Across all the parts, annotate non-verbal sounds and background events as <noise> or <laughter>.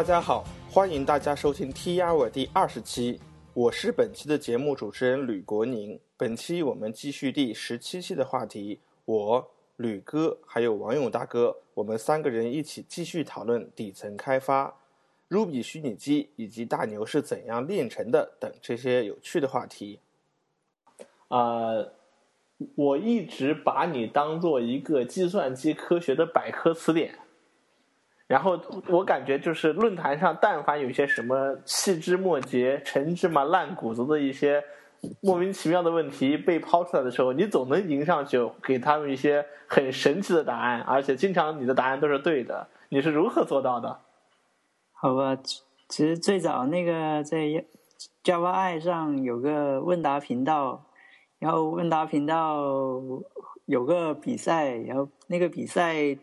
大家好，欢迎大家收听 T R 我第二十期，我是本期的节目主持人吕国宁。本期我们继续第十七期的话题，我吕哥还有王勇大哥，我们三个人一起继续讨论底层开发、Ruby 虚拟机以及大牛是怎样炼成的等这些有趣的话题。呃，我一直把你当做一个计算机科学的百科词典。然后我感觉就是论坛上，但凡有些什么细枝末节、陈芝麻烂谷子的一些莫名其妙的问题被抛出来的时候，你总能迎上去给他们一些很神奇的答案，而且经常你的答案都是对的。你是如何做到的？好吧，其实最早那个在 Java 上有个问答频道，然后问答频道有个比赛，然后那个比赛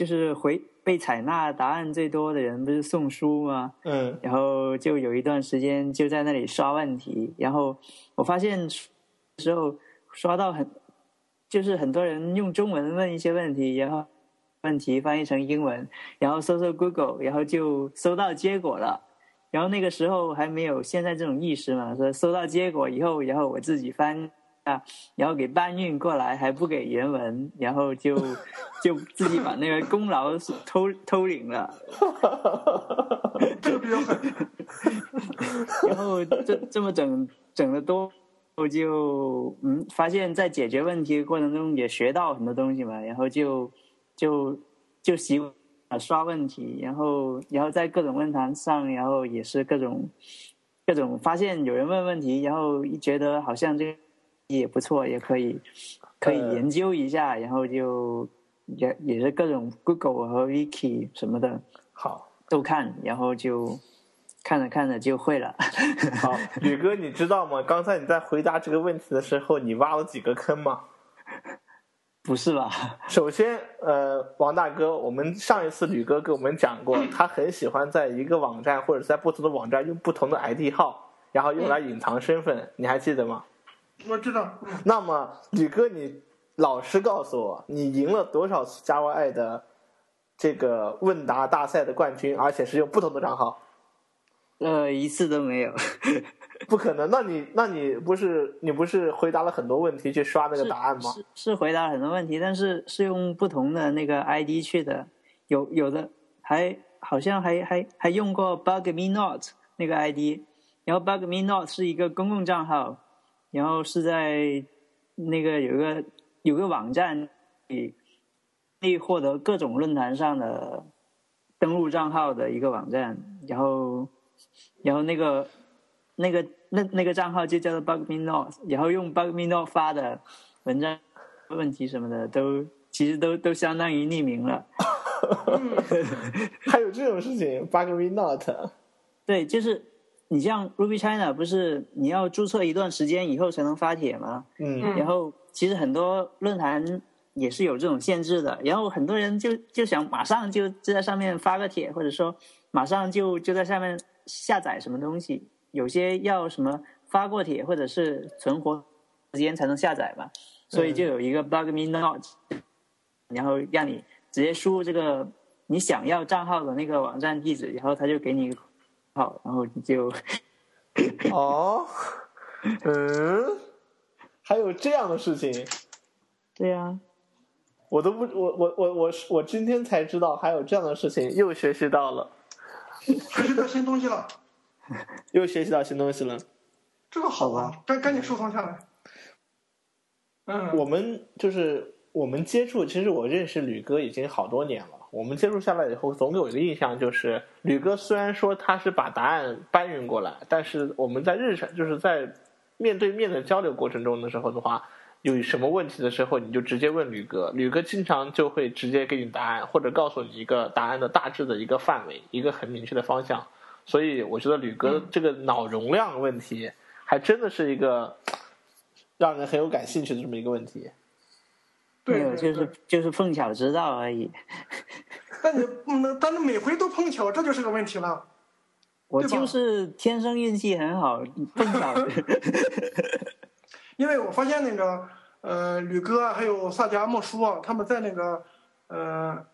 就是回。被采纳答案最多的人不是送书吗？嗯，然后就有一段时间就在那里刷问题，然后我发现时候刷到很，就是很多人用中文问一些问题，然后问题翻译成英文，然后搜搜 Google，然后就搜到结果了。然后那个时候还没有现在这种意识嘛，说搜到结果以后，然后我自己翻。啊，然后给搬运过来还不给原文，然后就 <laughs> 就自己把那个功劳偷偷领了。然后这这么整整的多，我就嗯发现，在解决问题的过程中也学到很多东西嘛，然后就就就习惯刷问题，然后然后在各种论坛上，然后也是各种各种发现有人问问题，然后一觉得好像这个。也不错，也可以，可以研究一下，然后就也也是各种 Google 和 Wiki 什么的，好都看，然后就看着看着就会了。<laughs> 好，宇哥，你知道吗？刚才你在回答这个问题的时候，你挖了几个坑吗？<laughs> 不是吧？<laughs> 首先，呃，王大哥，我们上一次吕哥给我们讲过，他很喜欢在一个网站或者在不同的网站用不同的 ID 号，然后用来隐藏身份，你还记得吗？我知道。那么，李哥，你老实告诉我，你赢了多少次 Java i 的这个问答大赛的冠军，而且是用不同的账号？呃，一次都没有。<laughs> 不可能？那你，那你不是你不是回答了很多问题去刷那个答案吗？是是回答了很多问题，但是是用不同的那个 ID 去的。有有的还好像还还还用过 Bug Me Not 那个 ID，然后 Bug Me Not 是一个公共账号。然后是在那个有一个有个网站里，可以获得各种论坛上的登录账号的一个网站。然后，然后那个那个那那个账号就叫做 Bug Me Not，然后用 Bug Me Not 发的文章问题什么的，都其实都都相当于匿名了。<laughs> 还有这种事情，Bug Me Not？对，就是。你像 Ruby China 不是你要注册一段时间以后才能发帖吗？嗯，然后其实很多论坛也是有这种限制的，然后很多人就就想马上就就在上面发个帖，或者说马上就就在下面下载什么东西，有些要什么发过帖或者是存活时间才能下载嘛，所以就有一个 Bug Me Not，然后让你直接输入这个你想要账号的那个网站地址，然后他就给你。好，然后你就哦，<laughs> 嗯，还有这样的事情？对呀，我都不，我我我我我今天才知道还有这样的事情，又学习到了，学习到新东西了，<laughs> 又学习到新东西了，这个好啊，赶赶紧收藏下来。嗯，我们就是我们接触，其实我认识吕哥已经好多年了。我们接触下来以后，总给我一个印象就是，吕哥虽然说他是把答案搬运过来，但是我们在日常就是在面对面的交流过程中的时候的话，有什么问题的时候，你就直接问吕哥，吕哥经常就会直接给你答案，或者告诉你一个答案的大致的一个范围，一个很明确的方向。所以我觉得吕哥这个脑容量问题，还真的是一个让人很有感兴趣的这么一个问题。没有，就是就是碰巧知道而已。<laughs> 但你那，但是每回都碰巧，这就是个问题了。我就是天生运气很好，碰巧。<laughs> 因为我发现那个呃，吕哥还有萨迦莫叔啊，他们在那个呃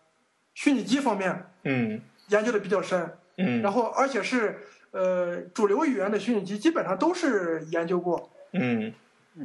虚拟机方面，嗯，研究的比较深，嗯，然后而且是呃主流语言的虚拟机基本上都是研究过，嗯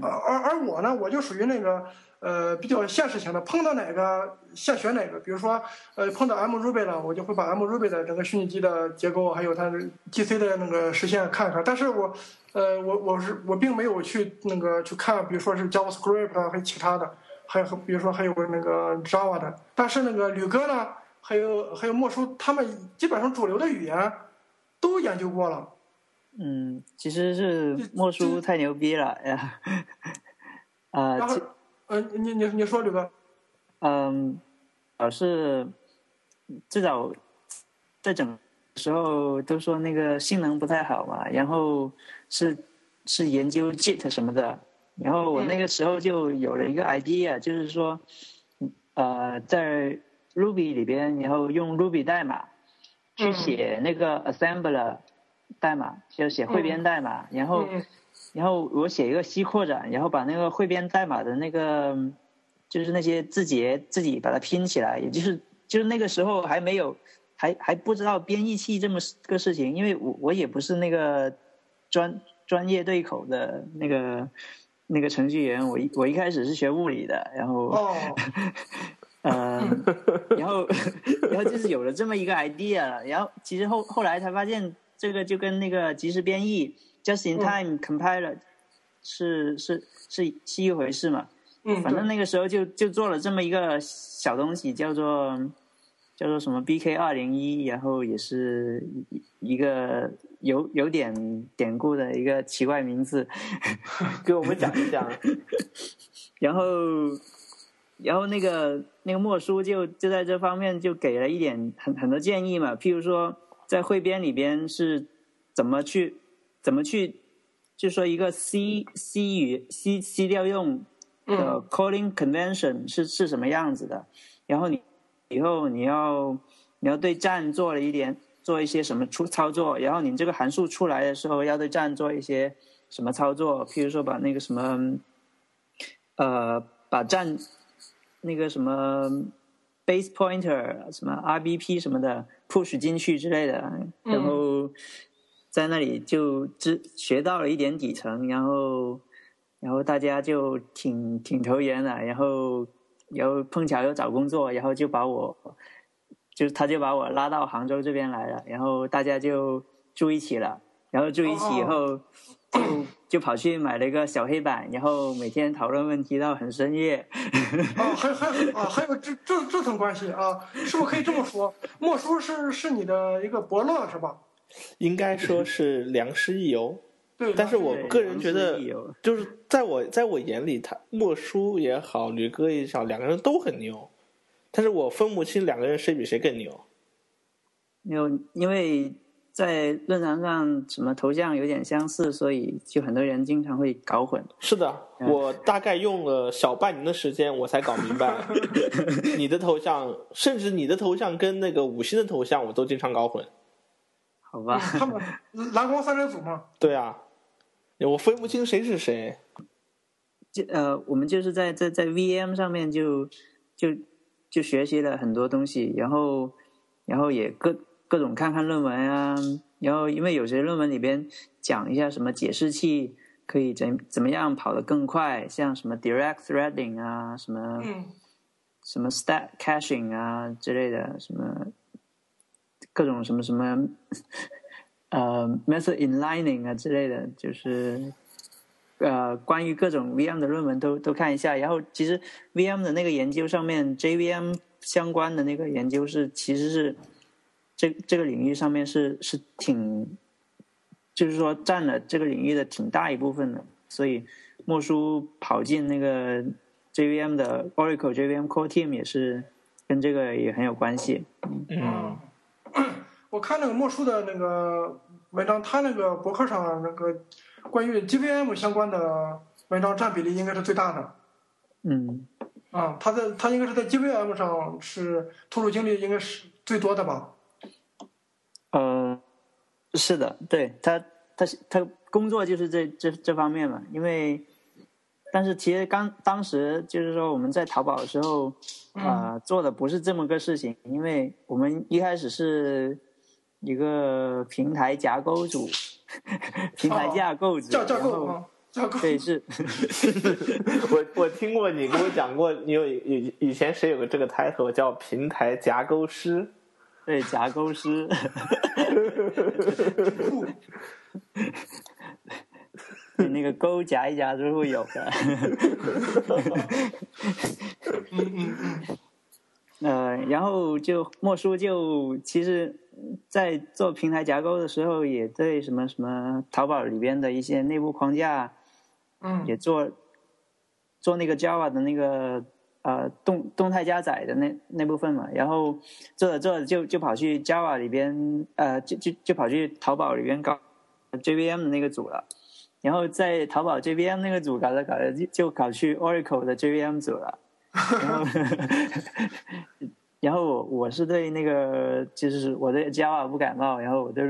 呃而而我呢，我就属于那个呃比较现实型的，碰到哪个现学哪个。比如说呃碰到 M Ruby 了，我就会把 M Ruby 的整个虚拟机的结构，还有它的 GC 的那个实现看一看。但是我呃我我是我并没有去那个去看，比如说是 JavaScript 啊，还有其他的，还有比如说还有那个 Java 的。但是那个吕哥呢，还有还有莫叔，他们基本上主流的语言都研究过了。嗯，其实是莫叔太牛逼了呀。啊、<laughs> 然后其呃你你你说吕哥。嗯，老是最早在整时候都说那个性能不太好嘛，然后是是研究 Git 什么的，然后我那个时候就有了一个 idea，就是说，呃，在 Ruby 里边，然后用 Ruby 代码去嗯。写那个 assembler 代码，就写汇编代码，然后嗯然后我写一个 C 扩展，然后把那个汇编代码的那个就是那些字节自己把它拼起来，也就是就是那个时候还没有还还不知道编译器这么个事情，因为我我也不是那个专专业对口的那个那个程序员，我一我一开始是学物理的，然后。哦，呃，然后，<laughs> 然后就是有了这么一个 idea 了，然后其实后后来才发现，这个就跟那个即时编译 just in time compiler 是是是是一回事嘛。嗯，反正那个时候就就做了这么一个小东西，叫做叫做什么 BK 二零一，然后也是一一个有有点典故的一个奇怪名字。<laughs> 给我们讲一讲。<laughs> 然后，然后那个那个莫叔就就在这方面就给了一点很很多建议嘛，譬如说在汇编里边是怎么去怎么去，就说一个 C C 语 C C 调用的嗯 calling convention 是是什么样子的，然后你以后你要你要对站做了一点做一些什么出操作，然后你这个函数出来的时候要对站做一些什么操作，譬如说把那个什么。呃，把站那个什么 base pointer 什么 RBP 什么的 push 进去之类的，然后在那里就知学到了一点底层，然后然后大家就挺挺投缘的，然后然后碰巧又找工作，然后就把我就他就把我拉到杭州这边来了，然后大家就住一起了，然后住一起以后。就就跑去买了一个小黑板，然后每天讨论问题到很深夜。啊，<laughs> 还还啊，还有这这这层关系啊，是不是可以这么说？<laughs> 莫叔是是你的一个伯乐是吧？应该说是良师益友，<laughs> 对，但是我个人觉得就是在我在我眼里，他莫叔也好，吕哥也好，两个人都很牛，但是我分不清两个人谁比谁更牛。因为因为在论坛上什么头像有点相似，所以就很多人经常会搞混。是的，嗯我大概用了小半年的时间，我才搞明白 <laughs> 你的头像，甚至你的头像跟那个五星的头像，我都经常搞混。好吧，<laughs> 他们蓝光三人组嘛，对啊，我分不清谁是谁。就呃，我们就是在在在 VM 上面就就就学习了很多东西，然后然后也各各种看看论文啊，然后因为有些论文里边讲一下什么解释器可以怎怎么样跑得更快，像什么 direct threading 啊，什么、嗯。什么 stack caching 啊之类的，什么各种什么什么呃 method inlining 啊之类的，就是呃关于各种 VM 的论文都都看一下。然后其实 VM 的那个研究上面，JVM 相关的那个研究是其实是这这个领域上面是是挺，就是说占了这个领域的挺大一部分的。所以莫叔跑进那个 JVM 的 Oracle JVM Core Team 也是跟这个也很有关系。嗯，<clears throat> 我看那个莫叔的那个文章，他那个博客上那个关于 GVM 相关的文章占比例应该是最大的。嗯，啊，他在他应该是在 GVM 上是投入精力应该是最多的吧？呃，是的，对他，他他工作就是这这这方面嘛，因为但是其实刚当时就是说我们在淘宝的时候，啊、做的不是这么个事情，因为我们一开始是一个平台架构组，平台架构组，架架然后构啊，架构。对是，<laughs> 我我听过你跟我讲过，你有以以前谁有个这个 title 叫平台夹钩师，对夹钩师，<laughs> 对那个勾夹一夹就会有的。嗯嗯嗯，<laughs> 呃，然后就莫叔就其实，在做平台架构的时候，也对什么什么淘宝里边的一些内部框架嗯也做做那个 Java 的那个呃动动态加载的那那部分嘛，然后做着做着就就跑去 Java 里边呃就就就跑去淘宝里边搞 JVM 的那个组了。然后在淘宝 JVM 那个组搞着搞着就就搞去 Oracle 的 JVM 组了，然后 <laughs> 然后我我是对那个就是我对 Java 不感冒，然后我就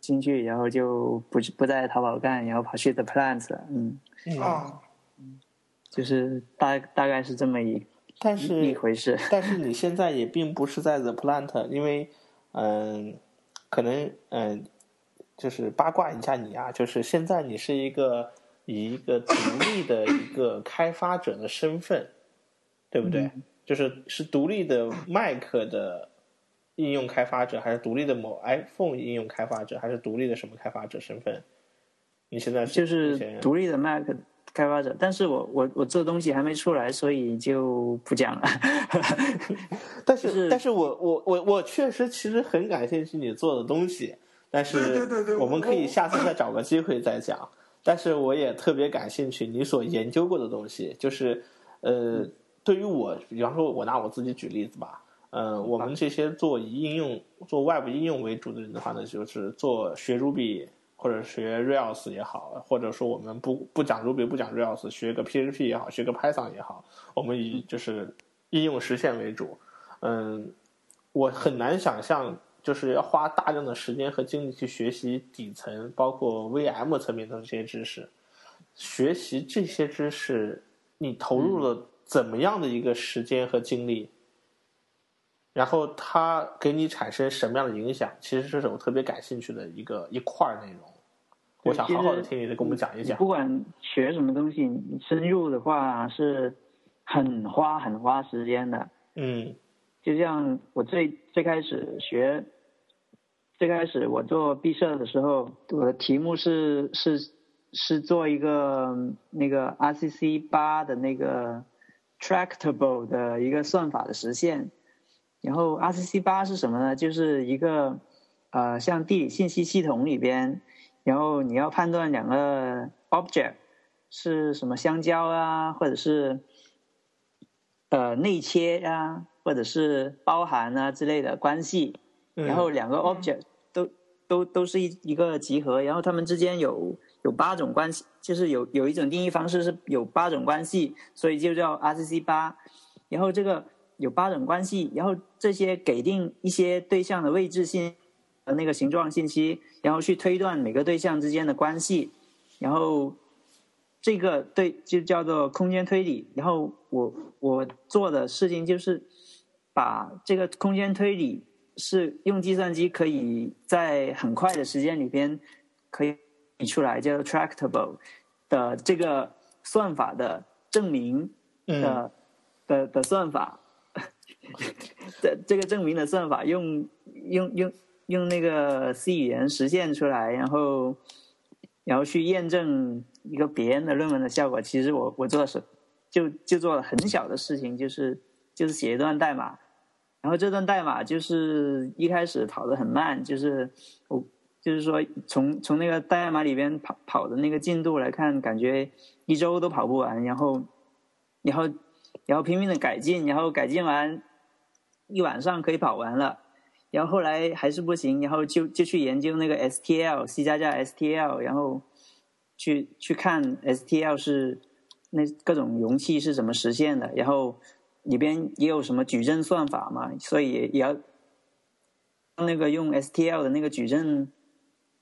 进去，然后就不不在淘宝干，然后跑去 The Plants 了，嗯，啊，就是大大概是这么一但是一回事。但是你现在也并不是在 The Plant，因为嗯，可能嗯，就是八卦一下你啊，就是现在你是一个以一个独立的一个开发者的身份，对不对？就是是独立的 Mac 的应用开发者，还是独立的某 iPhone 应用开发者，还是独立的什么开发者身份？你现在就是独立的 Mac 开发者，但是我我我做东西还没出来，所以就不讲了。<laughs> 但是，就是但是我我我我确实其实很感兴趣你做的东西，但是我们可以下次再找个机会再讲。但是我也特别感兴趣你所研究过的东西，就是呃，对于我，比方说我拿我自己举例子吧，呃，我们这些做以应用、做 Web 应用为主的人的话呢，就是做学 Ruby 或者学 Rails 也好，或者说我们不不讲 Ruby 不讲 Rails，学个 PHP 也好，学个 Python 也好，我们以就是应用实现为主。嗯，我很难想象，就是要花大量的时间和精力去学习底层，包括 VM 层面的这些知识。学习这些知识，你投入了怎么样的一个时间和精力？然后它给你产生什么样的影响？其实这是我特别感兴趣的一个一块儿内容。我想好好的听你的，跟我们讲一讲。不管学什么东西，你深入的话是很花很花时间的。嗯就像我最最开始学，最开始我做毕设的时候，我的题目是是是做一个那个 RCC 八的那个 tractable 的一个算法的实现。然后 RCC 八是什么呢？就是一个呃像地理信息系统里边，然后你要判断两个 object 是什么相交啊，或者是呃内切啊，或者是包含啊之类的关系，嗯然后两个 object 都都都是一一个集合，然后它们之间有有八种关系，就是有有一种定义方式是有八种关系，所以就叫 RCC 八。然后这个有八种关系，然后这些给定一些对象的位置信和那个形状信息，然后去推断每个对象之间的关系，然后这个对就叫做空间推理。然后我我做的事情就是把这个空间推理是用计算机可以在很快的时间里边可以理出来，叫做 tractable 的这个算法的证明的、的的算法，<laughs> 这这个证明的算法用用用用那个 C 语言实现出来，然后然后去验证一个别人的论文的效果。其实我我做的是就就做了很小的事情，就是就是写一段代码，然后这段代码就是一开始跑得很慢，就是我就是说从从那个代码里边跑跑的那个进度来看，感觉一周都跑不完，然后然后然后拼命的改进，然后改进完一晚上可以跑完了。然后后来还是不行，然后就就去研究那个 STL C 加加 STL，然后去去看 STL 是那各种容器是怎么实现的，然后里边也有什么矩阵算法嘛，所以也要那个用 STL 的那个矩阵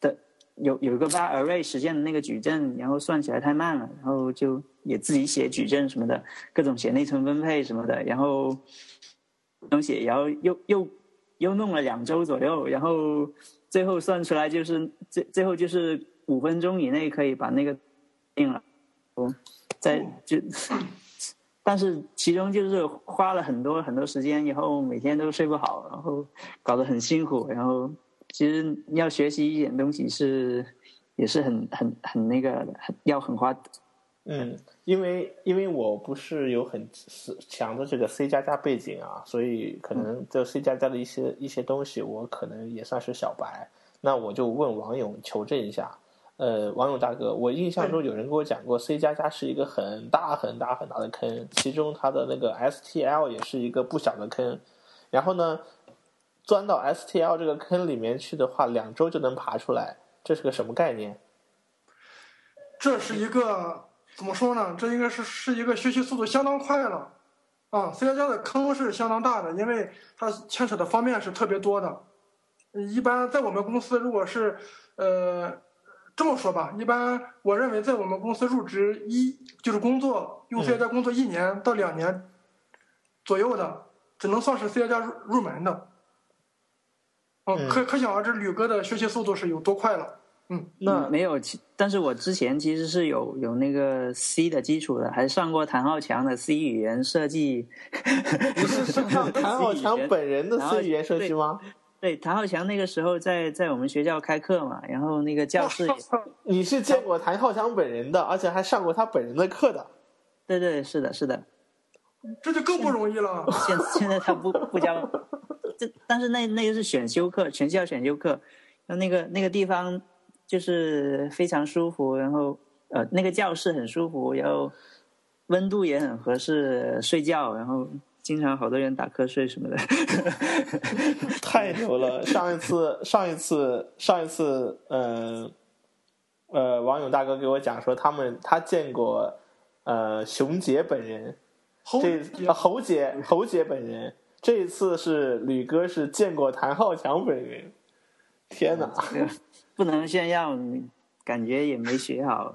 的有有一个 var array 实现的那个矩阵，然后算起来太慢了，然后就也自己写矩阵什么的，各种写内存分配什么的，然后东西，然后又又又弄了两周左右，然后最后算出来就是最最后就是五分钟以内可以把那个定了，在就。但是其中就是花了很多很多时间，以后每天都睡不好，然后搞得很辛苦，然后其实要学习一点东西是也是很很很那个很要很花。嗯，因为因为我不是有很强的这个 C 加加背景啊，所以可能这 C 加加的一些一些东西，我可能也算是小白。那我就问王勇求证一下。呃，网友大哥，我印象中有人跟我讲过，C 加加是一个很大很大很大的坑，其中它的那个 STL 也是一个不小的坑。然后呢，钻到 STL 这个坑里面去的话，两周就能爬出来，这是个什么概念？这是一个怎么说呢？这应该是是一个学习速度相当快了啊！C 加加的坑是相当大的，因为它牵扯的方面是特别多的。一般在我们公司，如果是呃。这么说吧，一般我认为在我们公司入职一就是工作用 C 加加工作一年到两年左右的，只能算是 C 加加入入门的。嗯，可可想而知，吕哥的学习速度是有多快了。嗯，那没有，但是我之前其实是有有那个 C 的基础的，还上过谭浩强的 C 语言设计。<laughs> 你是上谭浩强本人的 C 语言设计吗？对，谭浩强那个时候在在我们学校开课嘛，然后那个教室，<laughs> <laughs> 你是见过谭浩强本人的，而且还上过他本人的课的。对对，是的，是的。这就更不容易了。现现在他不不教，这但是那那个是选修课，全校选修课，那那个那个地方就是非常舒服，然后呃那个教室很舒服，然后温度也很合适睡觉，然后。经常好多人打瞌睡什么的，<laughs> 太牛了！上一次，上一次，上一次，呃，呃，王勇大哥给我讲说，他们他见过，呃，熊杰本人，这侯姐，侯杰本人，这一次是吕哥是见过谭浩强本人，天哪，不能炫耀，感觉也没学好，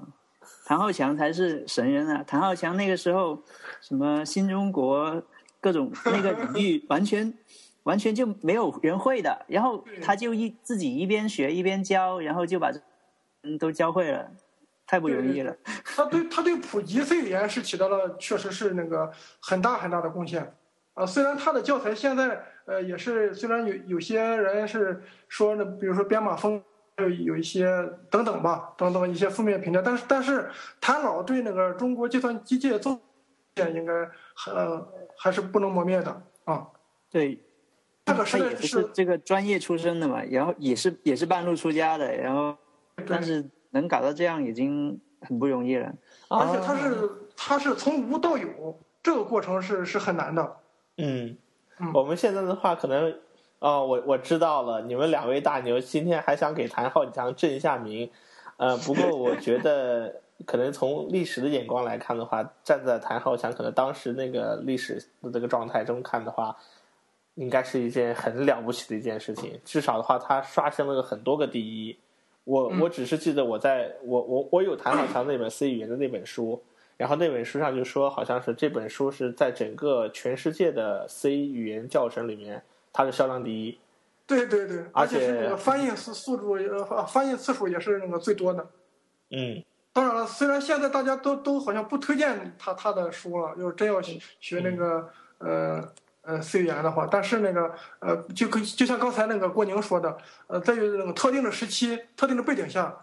谭浩强才是神人啊！谭浩强那个时候，什么新中国。各种 <laughs> 那个领域完全完全就没有人会的，然后他就一自己一边学一边教，然后就把嗯都教会了，太不容易了。他对他对普及 C 语言是起到了确实是那个很大很大的贡献啊。虽然他的教材现在呃也是虽然有有些人是说那比如说编码风有有一些等等吧等等一些负面评价，但是但是谭老对那个中国计算机界做应该呃。还是不能磨灭的啊！对，这个他也不是这个专业出身的嘛，然后也是也是半路出家的，然后但是能搞到这样已经很不容易了。而且他是他是从无到有，这个过程是是很难的。嗯，我们现在的话可能哦，我我知道了，你们两位大牛今天还想给谭浩强正一下名，呃，不过我觉得。可能从历史的眼光来看的话，站在谭浩强可能当时那个历史的这个状态中看的话，应该是一件很了不起的一件事情。至少的话，他刷新了很多个第一。我我只是记得我在我我我有谭浩强那本 C 语言的那本书，然后那本书上就说，好像是这本书是在整个全世界的 C 语言教程里面，它是销量第一。对对对，而且翻译速速度呃翻译次数也是那个最多的。嗯。当然了，虽然现在大家都都好像不推荐他他的书了，要真要学学那个呃呃 C 语言的话，但是那个呃就跟就像刚才那个郭宁说的，呃，在于那个特定的时期、特定的背景下，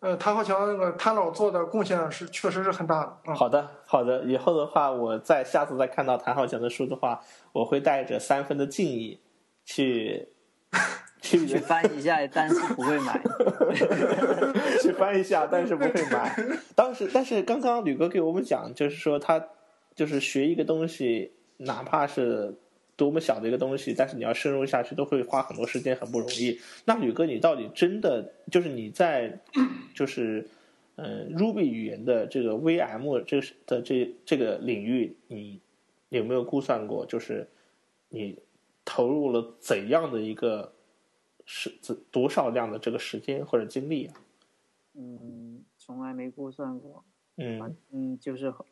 呃，谭浩强那个谭老做的贡献是确实是很大的。好的，好的，以后的话，我再下次再看到谭浩强的书的话，我会带着三分的敬意去。去去翻一下，但是不会买。<laughs> 去翻一下，但是不会买。当时，但是刚刚吕哥给我们讲，就是说他就是学一个东西，哪怕是多么小的一个东西，但是你要深入下去，都会花很多时间，很不容易。那吕哥，你到底真的就是你在就是嗯 Ruby 语言的这个 VM 这的这这个领域，你有没有估算过？就是你投入了怎样的一个？是多少量的这个时间或者精力啊？嗯，从来没估算过。嗯嗯，就是花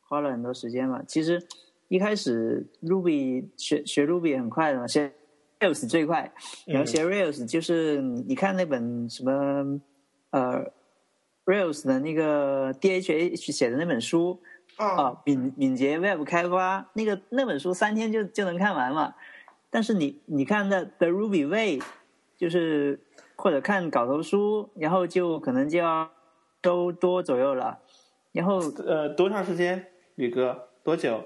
花了很多时间嘛。其实一开始 Ruby 学学 Ruby 很快的嘛，学 Rails 最快，然后学 Rails 就是你你看那本什么呃 Rails 的那个 DHH 写的那本书啊，啊，敏敏捷 Web 开发那个那本书三天就就能看完了。但是你你看那 The Ruby Way，就是或者看稿头书，然后就可能就要周多左右了。然后呃，多长时间，宇哥？多久？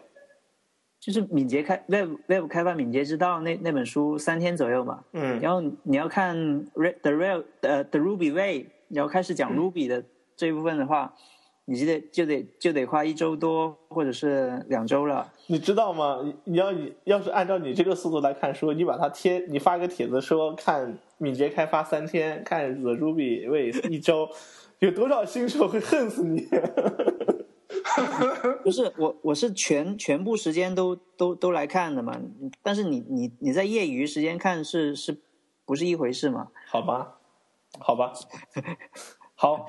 就是敏捷开 Web Web 开发敏捷之道那那本书三天左右嘛。嗯然后你要看 The Real 呃 The Ruby Way，然后开始讲 Ruby 的这一部分的话，你就得就得就得花一周多或者是两周了。你知道吗？你你要你要是按照你这个速度来看书，你把它贴，你发个帖子说看敏捷开发三天，看 The Ruby Way 一周，有多少新手会恨死你？<laughs> 不是我，我是全全部时间都都都来看的嘛。但是你你你在业余时间看是是不是一回事嘛？好吧，好吧，好，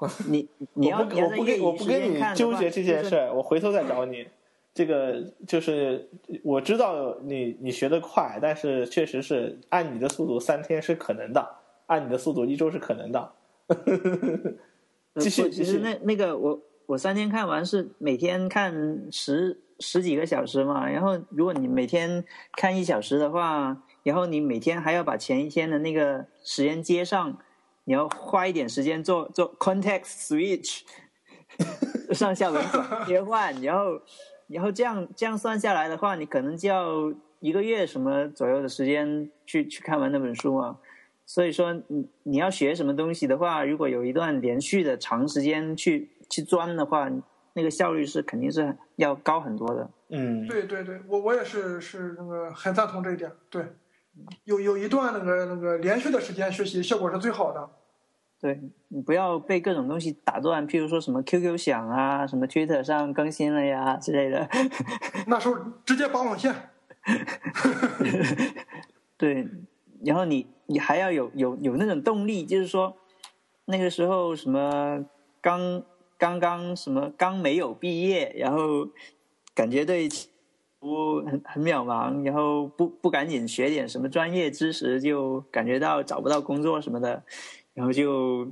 <laughs> 你你要我不跟我不跟你看纠结这件事儿，我回头再找你。这个就是我知道你你学的快，但是确实是按你的速度三天是可能的，按你的速度一周是可能的。<laughs> 继续继续其实那那个我我三天看完是每天看十十几个小时嘛，然后如果你每天看一小时的话，然后你每天还要把前一天的那个时间接上，你要花一点时间做做 context switch，<laughs> 上下文切换，然后然后这样这样算下来的话，你可能就要一个月什么左右的时间去去看完那本书啊。所以说，你你要学什么东西的话，如果有一段连续的长时间去去钻的话，那个效率是肯定是要高很多的。嗯，对对对，我我也是是那个很赞同这一点。对，有有一段那个那个连续的时间学习，效果是最好的。对你不要被各种东西打断，譬如说什么 QQ 响啊，什么 Twitter 上更新了呀之类的。<laughs> 那时候直接拔网线。对，然后你你还要有有有那种动力，就是说那个时候什么刚刚刚什么刚没有毕业，然后感觉对不很很渺茫，然后不不赶紧学点什么专业知识，就感觉到找不到工作什么的，然后就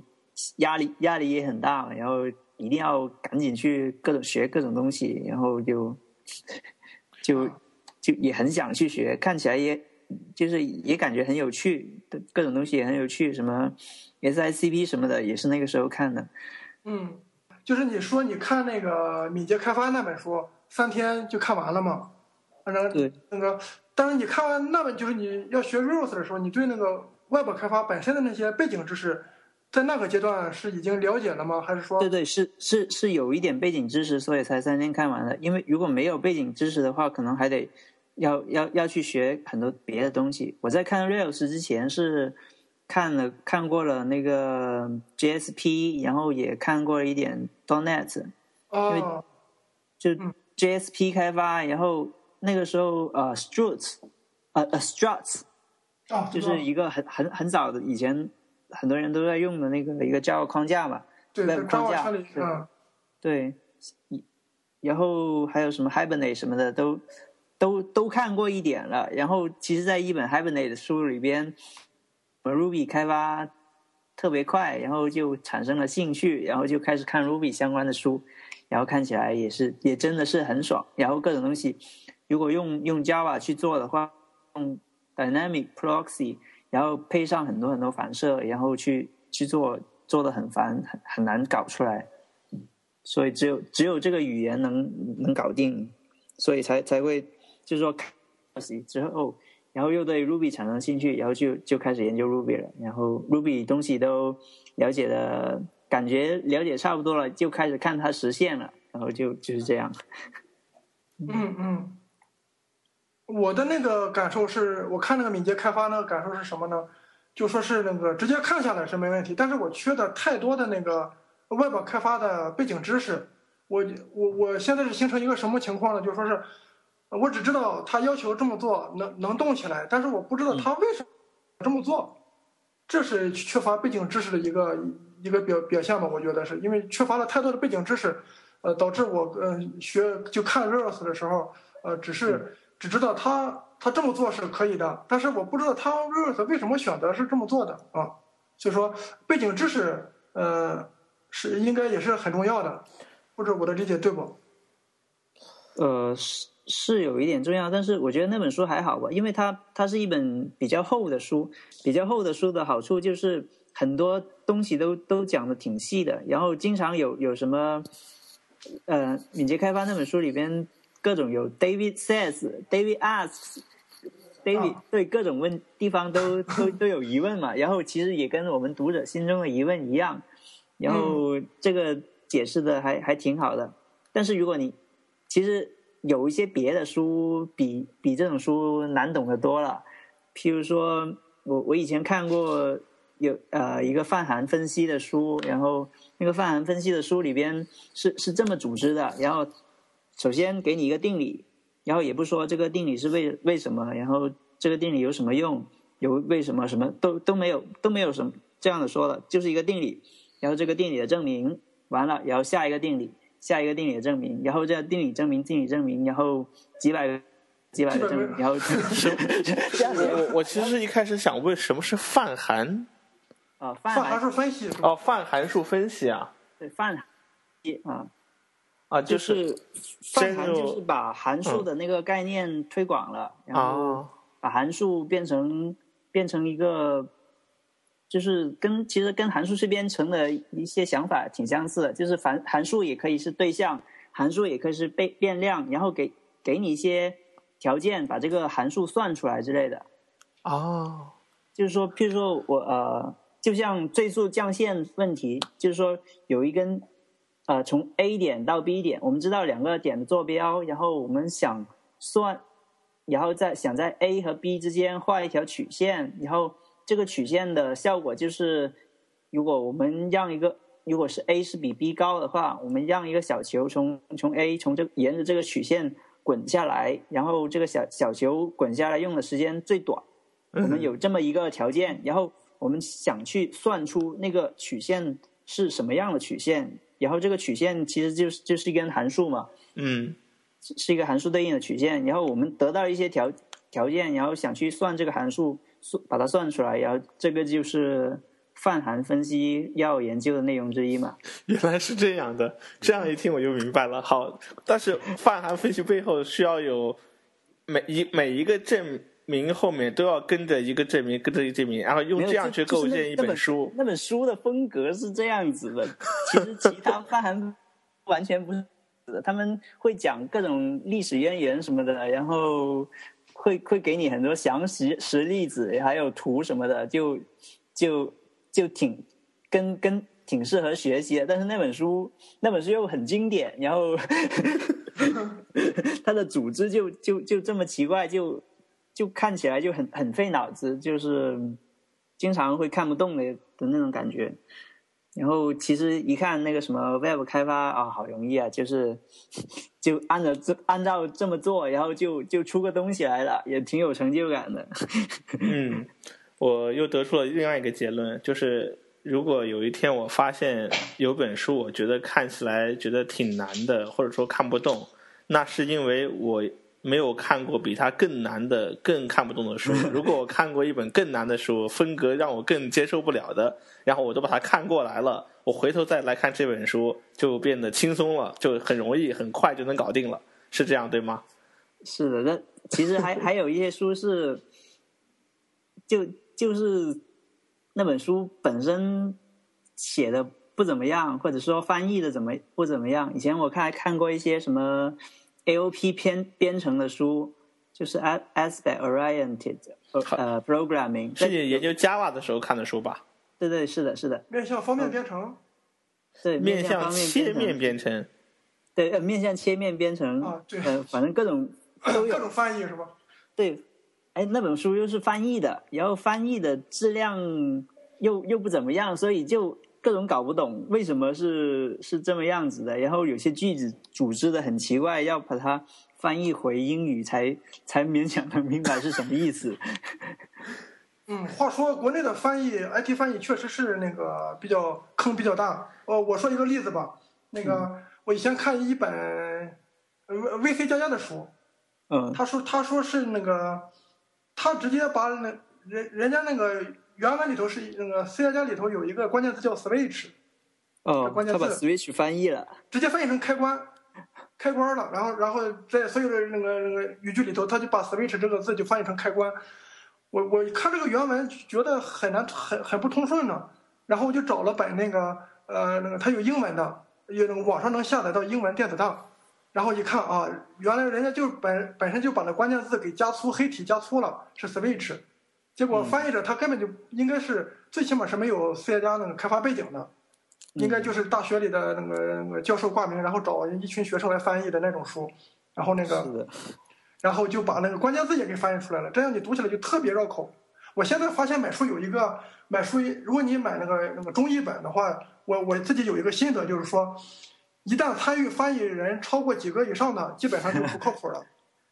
压力压力也很大，然后一定要赶紧去各种学各种东西，然后就就就也很想去学，看起来也就是也感觉很有趣，各种东西也很有趣，什么 SICP 什么的也是那个时候看的。嗯，就是你说你看那个敏捷开发那本书，三天就看完了吗？反正对那个，但是你看完那本，就是你要学 Rails 的时候，你对那个 Web 开发本身的那些背景知识，在那个阶段是已经了解了吗？还是说对对，是是是有一点背景知识，所以才三天看完的。因为如果没有背景知识的话，可能还得要要要去学很多别的东西。我在看 Rails 之前是看了看过了那个 JSP，然后也看过了一点 .NET，哦，就嗯 JSP 开发，然后那个时候呃 Struts，呃呃 Struts 啊，就是一个很很很早的以前很多人都在用的那个一个 Java 框架嘛。对，Web 框架对，然后还有什么 Hibernate 什么的都都都看过一点了。然后其实，在一本 Hibernate 的书里边，Ruby 开发特别快，然后就产生了兴趣，然后就开始看 Ruby 相关的书，然后看起来也是也真的是很爽。然后各种东西，如果用用 Java 去做的话，用 Dynamic Proxy，然后配上很多很多反射，然后去去做，做的很烦，很很难搞出来。所以只有只有这个语言能能搞定，所以才才会就是说之后，然后又对 Ruby 产生兴趣，然后就就开始研究 Ruby 了。然后 Ruby 东西都了解的感觉了解差不多了，就开始看它实现了，然后就就是这样。嗯嗯，我的那个感受是，我看那个敏捷开发那个感受是什么呢？就说是那个直接看下来是没问题，但是我缺的太多的那个 Web 开发的背景知识。我我我现在是形成一个什么情况呢？就说是，我只知道他要求这么做能能动起来，但是我不知道他为什么这么做，这是缺乏背景知识的一个一个表表现吧，我觉得是因为缺乏了太多的背景知识，呃，导致我呃学就看 Reels 的时候，呃，只是只知道他他这么做是可以的，但是我不知道他为什为什么选择是这么做的啊，所以说背景知识呃是应该也是很重要的，不知我的理解对不？呃，是是有一点重要，但是我觉得那本书还好吧，因为它它是一本比较厚的书，比较厚的书的好处就是很多东西都都讲的挺细的，然后经常有有什么，呃，敏捷开发那本书里边各种有 David says、David asks、David 啊对各种问地方都 <laughs> 都都有疑问嘛，然后其实也跟我们读者心中的疑问一样，然后这个解释的还还挺好的，但是如果你其实有一些别的书比比这种书难懂的多了，譬如说我我以前看过有呃一个泛函分析的书，然后那个泛函分析的书里边是是这么组织的，然后首先给你一个定理，然后也不说这个定理是为为什么，然后这个定理有什么用，有为什么什么都都没有都没有什么这样的说了，就是一个定理，然后这个定理的证明完了，然后下一个定理。下一个定理的证明，然后这定理证明、定理证明，然后几百个、几百个证明，然后 <laughs> 这样子。我我其实一开始想问什么是泛函？啊，泛函。数分析？哦，泛函数分析啊。对泛函。啊，啊，就就是泛函就是把函数的那个概念推广了，然后啊把函数变成变成一个，就是跟其实跟函数式编程的一些想法挺相似的，就是函函数也可以是对象，函数也可以是变变量，然后给给你一些条件，把这个函数算出来之类的。哦。就是说，譬如说我呃，就像最速降线问题，就是说有一根呃从 A 点到 B 点，我们知道两个点的坐标，然后我们想算，然后再想在 A 和 B 之间画一条曲线，然后这个曲线的效果就是，如果我们让一个如果是 A 是比 B 高的话，我们让一个小球从从 A 从这沿着这个曲线滚下来，然后这个小小球滚下来用的时间最短。我们有这么一个条件，然后我们想去算出那个曲线是什么样的曲线，然后这个曲线其实就是就是一根函数嘛，嗯是是一个函数对应的曲线，然后我们得到一些条条件，然后想去算这个函数，算把它算出来，然后这个就是泛函分析要研究的内容之一嘛。<laughs> 原来是这样的，这样一听我就明白了。好，但是泛函分析背后需要有每一每一个证明后面都要跟着一个证明，跟着一个证明，然后用这样去构建一那本书。那本书的风格是这样子的，其实其他泛函完全不是，他们会讲各种历史渊源什么的，然后会会给你很多详实实例子，还有图什么的，就就就挺跟跟挺适合学习的。但是那本书那本书又很经典，然后 <laughs> 它的组织就就就这么奇怪，就就看起来就很很费脑子，就是经常会看不懂的的那种感觉。然后其实一看那个什么 Web 开发啊，好容易啊，就是 <laughs> 就按照这按照这么做，然后就就出个东西来了，也挺有成就感的。<laughs> 嗯，我又得出了另外一个结论，就是如果有一天我发现有本书，我觉得看起来觉得挺难的，或者说看不懂，那是因为我没有看过比它更难的、更看不懂的书。<laughs> 如果我看过一本更难的书，风格让我更接受不了的，然后我都把它看过来了，我回头再来看这本书，就变得轻松了，就很容易、很快就能搞定了，是这样对吗？是的，那其实还还有一些书是，就就是那本书本身写的不怎么样，或者说翻译的怎么不怎么样。以前我看看过一些什么 AOP 编编程的书，就是 aspect oriented 呃 programming，是你研究 Java 的时候看的书吧？对对是的是的，面向方面编程？对面向切编程。面编程。对呃面向切面编程。啊对。呃反正各种 <coughs> 都有。各种翻译是吧？对，哎，那本书又是翻译的，然后翻译的质量又又不怎么样，所以就各种搞不懂为什么是是这么样子的。然后有些句子组织的很奇怪，要把它翻译回英语才 <laughs> 才勉强能明白是什么意思。嗯，<laughs> 话说国内的翻译 IT 翻译确实是那个比较坑比较大。呃，我说一个例子吧，那个我以前看一本呃 VC 加加的书，嗯他说他说是那个他直接把那人人家那个原文里头是那个 C 加加里头有一个关键词叫 switch，哦，关键他把字 Switch 翻译了。直接翻译成开关，开关了。然后，然后在所有的那个那个语句里头，他就把 switch 这个字就翻译成开关。我我看这个原文觉得很难，很很不通顺呢。然后我就找了本那个呃那个它有英文的，有那个网上能下载到英文电子档。然后一看啊，原来人家就本本身就把那关键字给加粗黑体加粗了，是 switch。结果翻译者他根本就应该是最起码是没有 C 加那个开发背景的，应该就是大学里的那个那个教授挂名，然后找一群学生来翻译的那种书，然后那个，然后就把那个关键字也给翻译出来了，这样你读起来就特别绕口。我现在发现买书有一个买书，如果你买那个那个中译本的话，我我自己有一个心得，就是说，一旦参与翻译人超过几个以上的，基本上就不靠谱了，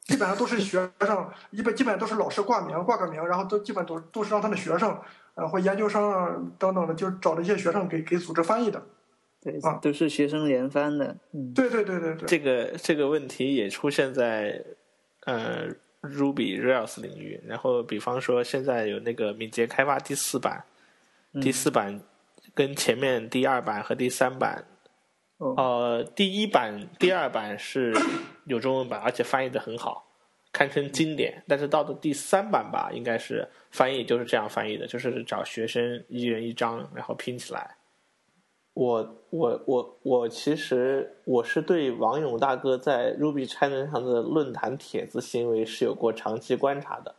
基本上都是学生，一般基本都是老师挂名挂个名，然后都基本都都是让他的学生，呃或研究生啊等等的，就找了一些学生给给组织翻译的。对啊，都是学生连翻的。嗯，对对对对对，这个这个问题也出现在呃 Ruby Rails 领域。然后，比方说现在有那个敏捷开发第四版，第四版跟前面第二版和第三版，哦，呃，第一版、第二版是 <coughs> 有中文版，而且翻译的很好，堪称经典。但是到的第三版吧，应该是翻译就是这样翻译的，就是找学生一人一张，然后拼起来。我我我我其实我是对王勇大哥在 Ruby China 上的论坛帖子行为是有过长期观察的。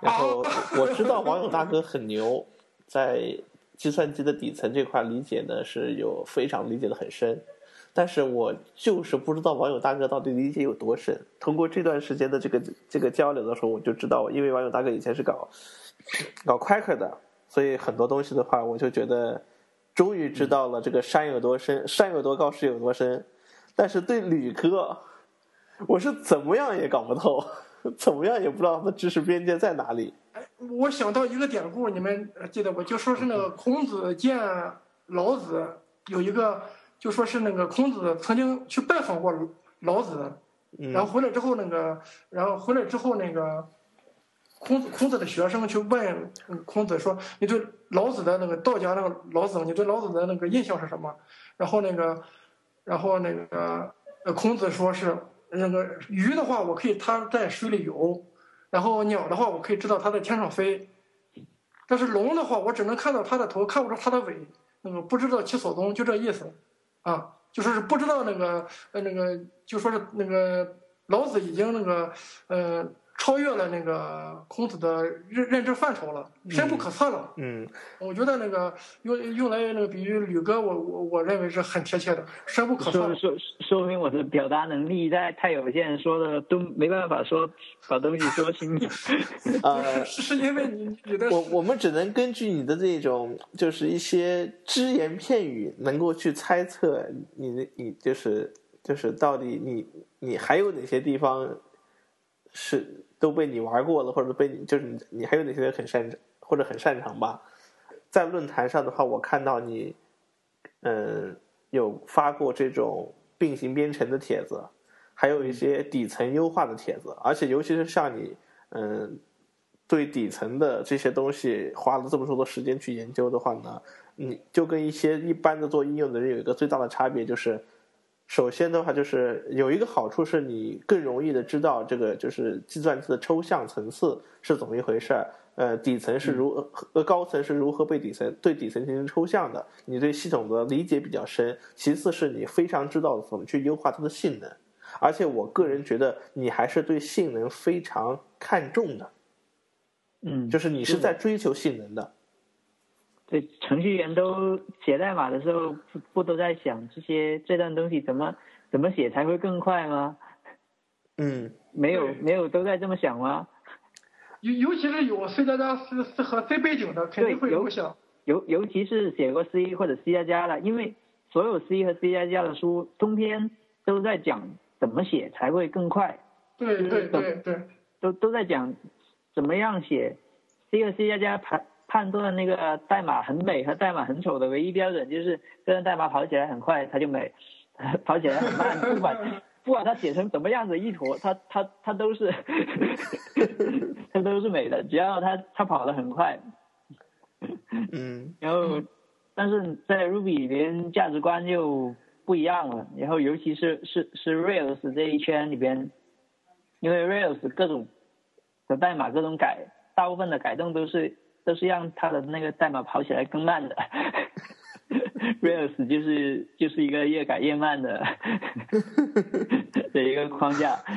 然后我知道王勇大哥很牛，在计算机的底层这块理解呢是有非常理解的很深，但是我就是不知道网友大哥到底理解有多深。通过这段时间的这个这个交流的时候，我就知道，因为网友大哥以前是搞搞 Quaker 的，所以很多东西的话，我就觉得终于知道了这个山有多深，山有多高，水有多深。但是对理科，我是怎么样也搞不透，怎么样也不知道他的知识边界在哪里。我想到一个典故，你们呃记得不？就说是那个孔子见老子，有一个就说是那个孔子曾经去拜访过老子，然后回来之后那个，然后回来之后那个孔子孔子的学生去问嗯孔子说：“你对老子的那个道家那个老子，你对老子的那个印象是什么？”然后那个，然后那个呃孔子说是那个鱼的话，我可以它在水里游。然后鸟的话，我可以知道它在天上飞，但是龙的话，我只能看到它的头，看不着它的尾，那个不知道其所踪，就这意思，啊，就是不知道那个呃那个，就说是那个老子已经那个呃超越了那个孔子的认认知范畴了，深不可测了。嗯，我觉得那个用用来那个比喻吕哥，我我我认为是很贴切的，深不可测说。说说明我的表达能力太太有限，说的都没办法说把东西说清楚。<laughs> 呃，是是因为你你的我我们只能根据你的这种，就是一些只言片语，能够去猜测你的你就是就是到底你你还有哪些地方是都被你玩过了，或者被你就是你你还有哪些很擅长或者很擅长吧？在论坛上的话，我看到你嗯有发过这种并行编程的帖子，还有一些底层优化的帖子，而且尤其是像你嗯。对底层的这些东西花了这么多的时间去研究的话呢，你就跟一些一般的做应用的人有一个最大的差别，就是首先的话就是有一个好处是你更容易的知道这个就是计算机的抽象层次是怎么一回事儿，呃，底层是如呃高层是如何被底层对底层进行抽象的，你对系统的理解比较深。其次是你非常知道怎么去优化它的性能，而且我个人觉得你还是对性能非常看重的。嗯，就是你是在追求性能的，对，程序员都写代码的时候，不不都在想这些这段东西怎么怎么写才会更快吗？嗯，没有没有都在这么想吗？尤尤其是有 C 加加 C C 和 C 背景的，肯定会对有有想。尤尤其是写过 C 或者 C 加加的，因为所有 C 和 C 加加的书通篇都在讲怎么写才会更快，对对对对，都都在讲怎么样写 C 和 C 加加判判断那个代码很美和代码很丑的唯一标准就是这段代码跑起来很快，它就美；<laughs> 跑起来很慢，不管 <laughs> 不管它写成什么样子一坨，它它它都是 <laughs> 它都是美的，只要它它跑得很快。嗯然后，但是在 Ruby 里边价值观就不一样了。然后，尤其是是是 Rails 这一圈里边，因为 Rails 各种的代码各种改，大部分的改动都是都是让它的那个代码跑起来更慢的。<laughs> Rails 就是就是一个越改越慢的 <laughs> 的一个框架。<laughs>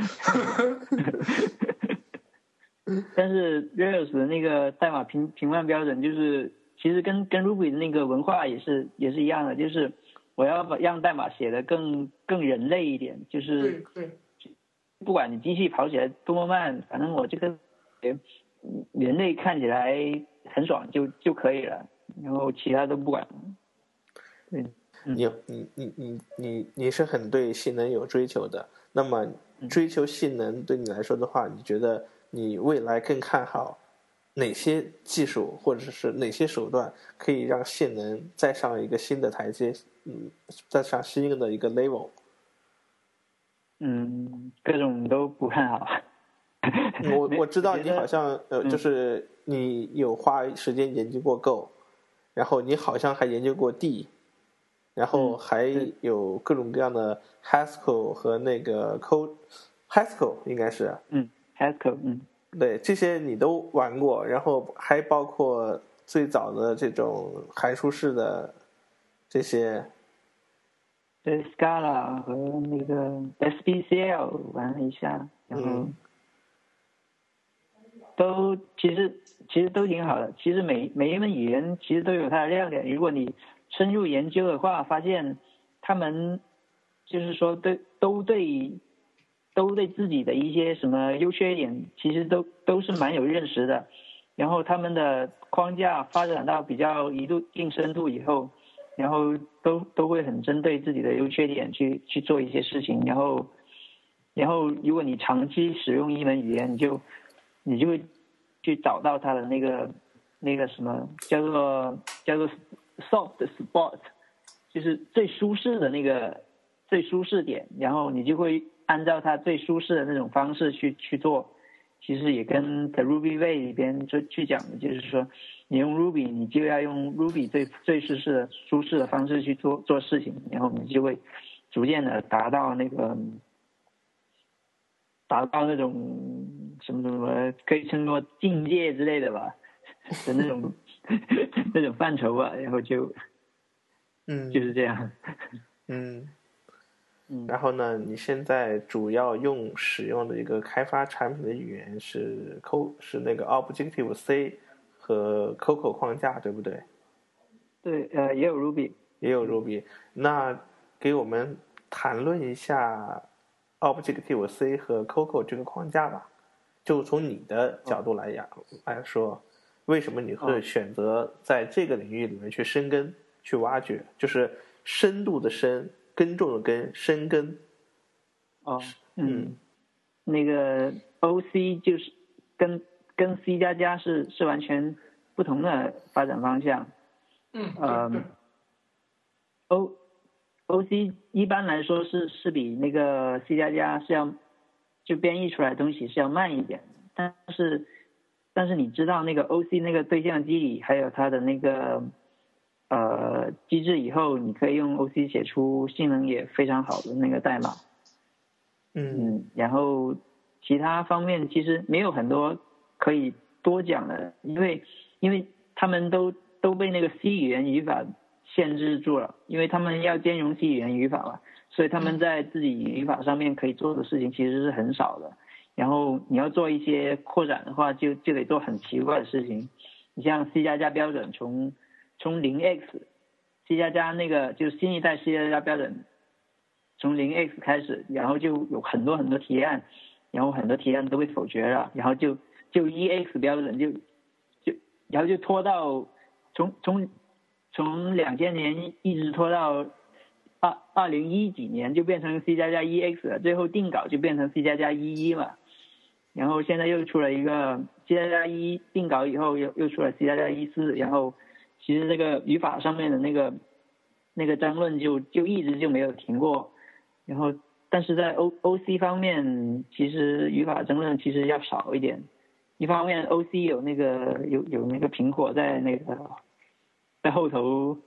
但是 Rails 的那个代码评评判标准就是，其实跟跟 Ruby 的那个文化也是也是一样的，就是我要把让代码写的更更人类一点，就是对，不管你机器跑起来多么慢，反正我这个呃人类看起来很爽就就可以了，然后其他都不管。对，你你你你你你是很对性能有追求的。那么追求性能对你来说的话，你觉得你未来更看好哪些技术或者是哪些手段可以让性能再上一个新的台阶，嗯，再上新的一个 level？嗯，各种都不看好。<laughs> 我我知道你好像呃，嗯就是你有花时间研究过 Go，然后你好像还研究过 D，然后嗯还有各种各样的 Haskell 和那个 Code Haskell 应该是。嗯，Haskell，嗯。对这些你都玩过，然后还包括最早的这种函数式的这些，对 Scala 和那个 SBCL 玩了一下，然后嗯都其实其实都挺好的。其实每每一门语言其实都有它的亮点，如果你深入研究的话，发现他们就是说对都对都对自己的一些什么优缺点，其实都都是蛮有认识的。然后他们的框架发展到比较一度定深度以后，然后都都会很针对自己的优缺点去去做一些事情，然后然后如果你长期使用一门语言，你就你就会去找到它的那个那个什么叫做叫做 soft spot，就是最舒适的那个最舒适点，然后你就会按照它最舒适的那种方式去去做。其实也跟 Ruby Way 里边就去讲的，就是说，你用 Ruby，你就要用 Ruby 最最舒适的舒适的方式去做做事情，然后你就会逐渐的达到那个达到那种什么什么可以称作境界之类的吧 <laughs> 的那种 <laughs> 那种范畴吧，然后就嗯就是这样。嗯。嗯然后呢，你现在主要用使用的一个开发产品的语言是 Co 是那个 Objective C 和 Coco 框架，对不对？对，呃，也有 Ruby。也有 Ruby。那给我们谈论一下 Objective C 和 Coco 这个框架吧。就从你的角度来讲来说，为什么你会哦选择在这个领域里面去深耕、去挖掘？就是深度的深，耕种的耕，深耕。哦，嗯嗯，那个 OC 就是跟跟 C 加加是是完全不同的发展方向。嗯，呃对对，O OC 一般来说是是比那个 C 加加是要就编译出来的东西是要慢一点，但是但是你知道那个 OC 那个对象机理还有它的那个呃机制以后，你可以用 OC 写出性能也非常好的那个代码。嗯嗯，然后其他方面其实没有很多可以多讲的，因为因为他们都都被那个 C 语言语法限制住了，因为他们要兼容 C 语言语法嘛，所以他们在自己语法上面可以做的事情其实是很少的。然后你要做一些扩展的话，就就得做很奇怪的事情。你像 C 加加标准从从零 x，C 加加那个就是新一代 C 加加标准从零 x 开始，然后就有很多很多提案，然后很多提案都被否决了，然后就就一 x 标准就就然后就拖到从从从两千年一直拖到二二零一几年就变成 C 加加一 x 了，最后定稿就变成 C 加加一一嘛，然后现在又出了一个 C 加加一定稿以后，又又出了 C 加加一四，然后其实这个语法上面的那个那个争论就就一直就没有停过，然后但是在 O O C 方面，其实语法争论其实要少一点。一方面，O C 有那个有有那个苹果在那个在后头，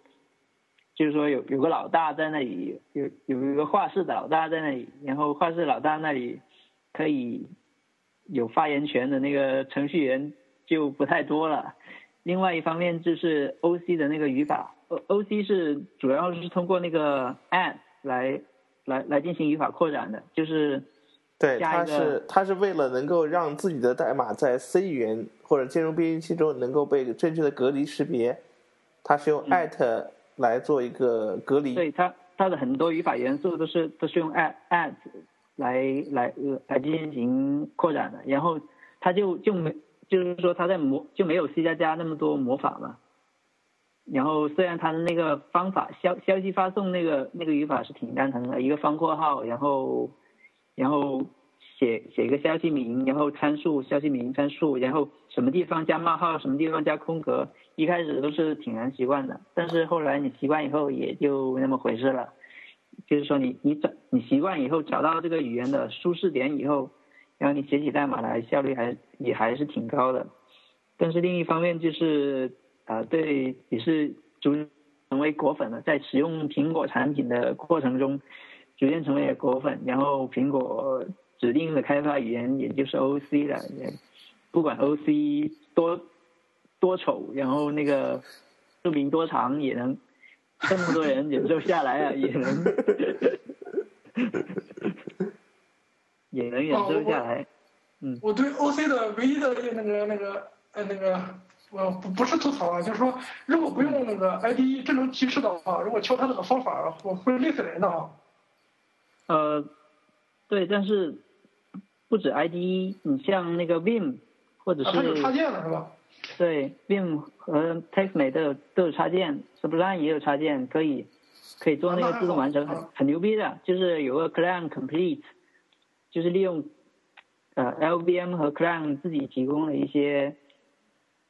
就是说有有个老大在那里，有有一个画室的老大在那里，然后画室老大那里可以有发言权的那个程序员就不太多了。另外一方面就是 O C 的那个语法，O O C 是主要是通过那个 and 来来来进行语法扩展的，就是。对，它是它是为了能够让自己的代码在 C 语言或者兼容编译器中能够被正确的隔离识别，它是用 at 来做一个隔离。对它它的很多语法元素都是都是用 add add 来来来进行扩展的，然后它就就没就是说它在模就没有 C 加加那么多模法了。然后虽然它的那个方法消消息发送那个那个语法是挺蛋疼的，一个方括号，然后然后写写一个消息名，然后参数消息名参数，然后什么地方加冒号，什么地方加空格，一开始都是挺难习惯的，但是后来你习惯以后也就那么回事了。就是说你你找你习惯以后找到这个语言的舒适点以后，然后你写起代码来效率还也还是挺高的。但是另一方面就是呃对也是逐成为果粉了，在使用苹果产品的过程中，逐渐成为果粉，然后苹果指定的开发语言也就是 OC 了，也不管 OC 多多丑，然后那个寿命多长也能这么多人忍受下来啊，<laughs> 也能也能忍受下来。嗯我对 OC 的唯一的那个那个呃那个，我不不是吐槽啊，就是说如果不用那个 IDE 智能提示的话，如果敲它这个方法，我会累死人的啊。呃，对，但是不止 IDE，你像那个 Vim 或者啊，它有是插件了是吧？对 Vim 和 TextMate 都有都有插件，Sublime 也有插件，可以可以做那个自动完成，很很牛逼的。就是有个 Clang Complete，就是利用呃 LVM 和 Clang 自己提供的一些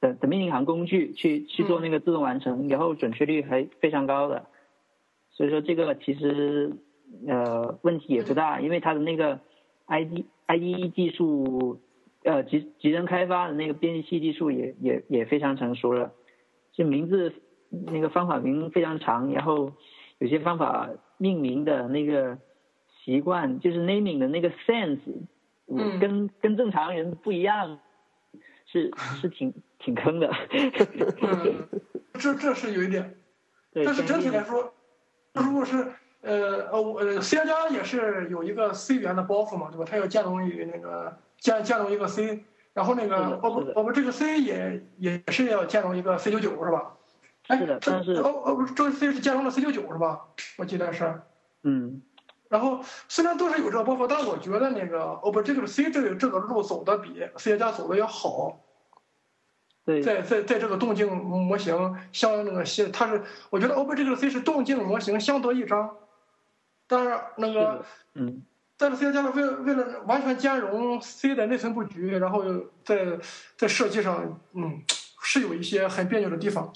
的的命令行工具去去做那个自动完成，然后准确率还非常高的。所以说这个其实呃问题也不大，因为它的那个 ID IDE 技术呃集集成开发的那个编辑器技术也也也非常成熟了，就名字那个方法名非常长，然后有些方法命名的那个习惯就是 naming 的那个 sense，嗯跟跟正常人不一样，是 <laughs> 是挺挺坑的。嗯，<laughs> 这这是有一点，对，但是整体来说，如果是呃呃我呃 C 加加也是有一个 C 语言的包袱嘛，对吧？它要兼容于那个兼兼容一个 C，然后那个是的哦不是的哦不这个 C 也也是要兼容一个 C 九九是吧？哎，是的这但是哦哦不这个 C 是兼容了 C 九九是吧？我记得是。嗯然后虽然都是有这个包袱，但我觉得那个哦不这个 C 这个这个路走的比 C 加加走的要好。对在在在这个动静模型相那个相，它是我觉得个 C 是动静模型相得益彰，但是那个嗯。但是 C 加加为为了完全兼容 C 的内存布局，然后又在在设计上，嗯，是有一些很别扭的地方。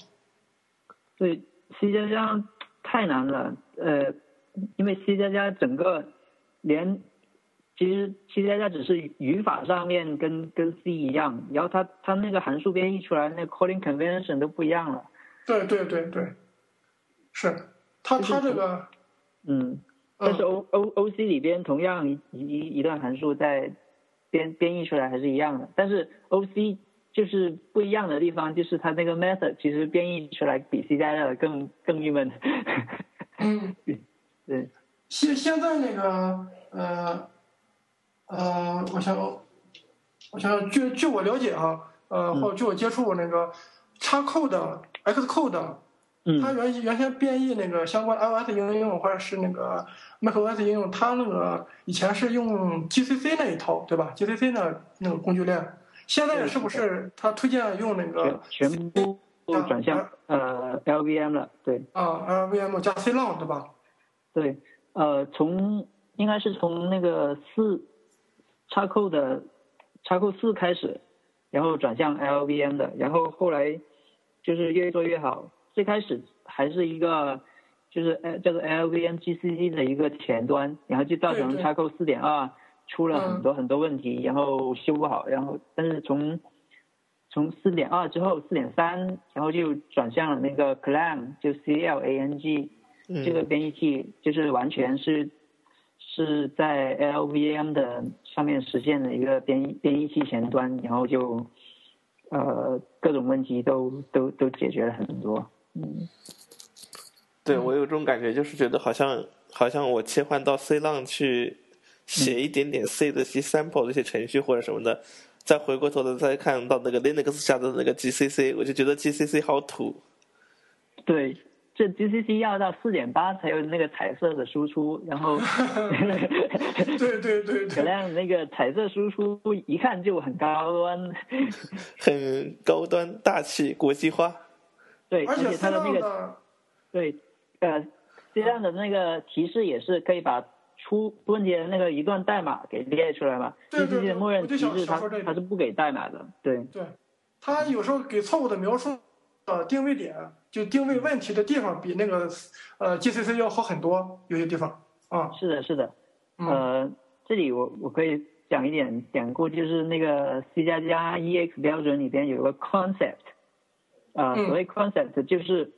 对 C 加加太难了，呃，因为 C 加加整个连其实 C 加加只是语法上面跟跟 C 一样，然后它它那个函数编译出来那个 calling convention 都不一样了，对对对对，是。它就是它这个嗯，但是嗯 O O O C 里边同样一一一段函数在编编译出来还是一样的，但是 O C 就是不一样的地方，就是它那个 method 其实编译出来比 C 加加的更更郁闷。嗯。<laughs> 对，现现在那个呃呃，我想我想据据我了解哈，呃，嗯或据我接触过那个 Xcode、Xcode，嗯它原原先编译那个相关 iOS 应用或者是那个 macOS 应用，它那个以前是用 GCC 那一套，对吧？GCC 的那个工具链，现在是不是它推荐用那个全全部转向呃 LVM 了，对啊 LVM 加 C 浪，对吧？对，呃，从应该是从那个四插扣的插扣四开始然后转向 LLVM 的，然后后来就是越做越好。最开始还是一个就是呃叫做 LLVM GCC 的一个前端，然后就造成对。对 Taco 四点二出了很多很多问题，然后修不好，然后但是从从四点二之后，四点三，然后就转向了那个 Clang，就 C L A N G 这个编译器，就是完全是是在 L V M 的上面实现的一个编译编译器前端，然后就呃各种问题都都都解决了很多。嗯，对我有这种感觉，就是觉得好像好像我切换到 C 浪去写一点点 C 的一些 sample 这些程序或者什么的，再回过头来再看到那个 Linux 下的那个 GCC，我就觉得 GCC 好土。对，这 GCC 要到四点八才有那个彩色的输出，然后对对对对，可亮 <laughs> 那个彩色输出一看就很高端，<laughs> 很高端大气国际化。对，而且它的那个对，呃，C 站的那个提示也是可以把出问题的那个一段代码给列出来嘛。对对对默认提示它它是不给代码的，对。对，它有时候给错误的描述呃定位点，就定位问题的地方比那个呃 GCC 要好很多，有些地方啊，是的，是的，嗯呃，这里我我可以讲一点典故，就是那个 C 加加 EX 标准里边有个 concept，呃，嗯。所谓 concept 就是，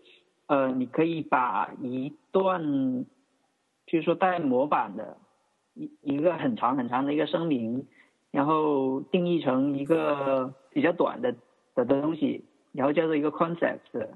呃，你可以把一段，就是说带模板的一一个很长很长的一个声明，然后定义成一个比较短的的东西，然后叫做一个 concept。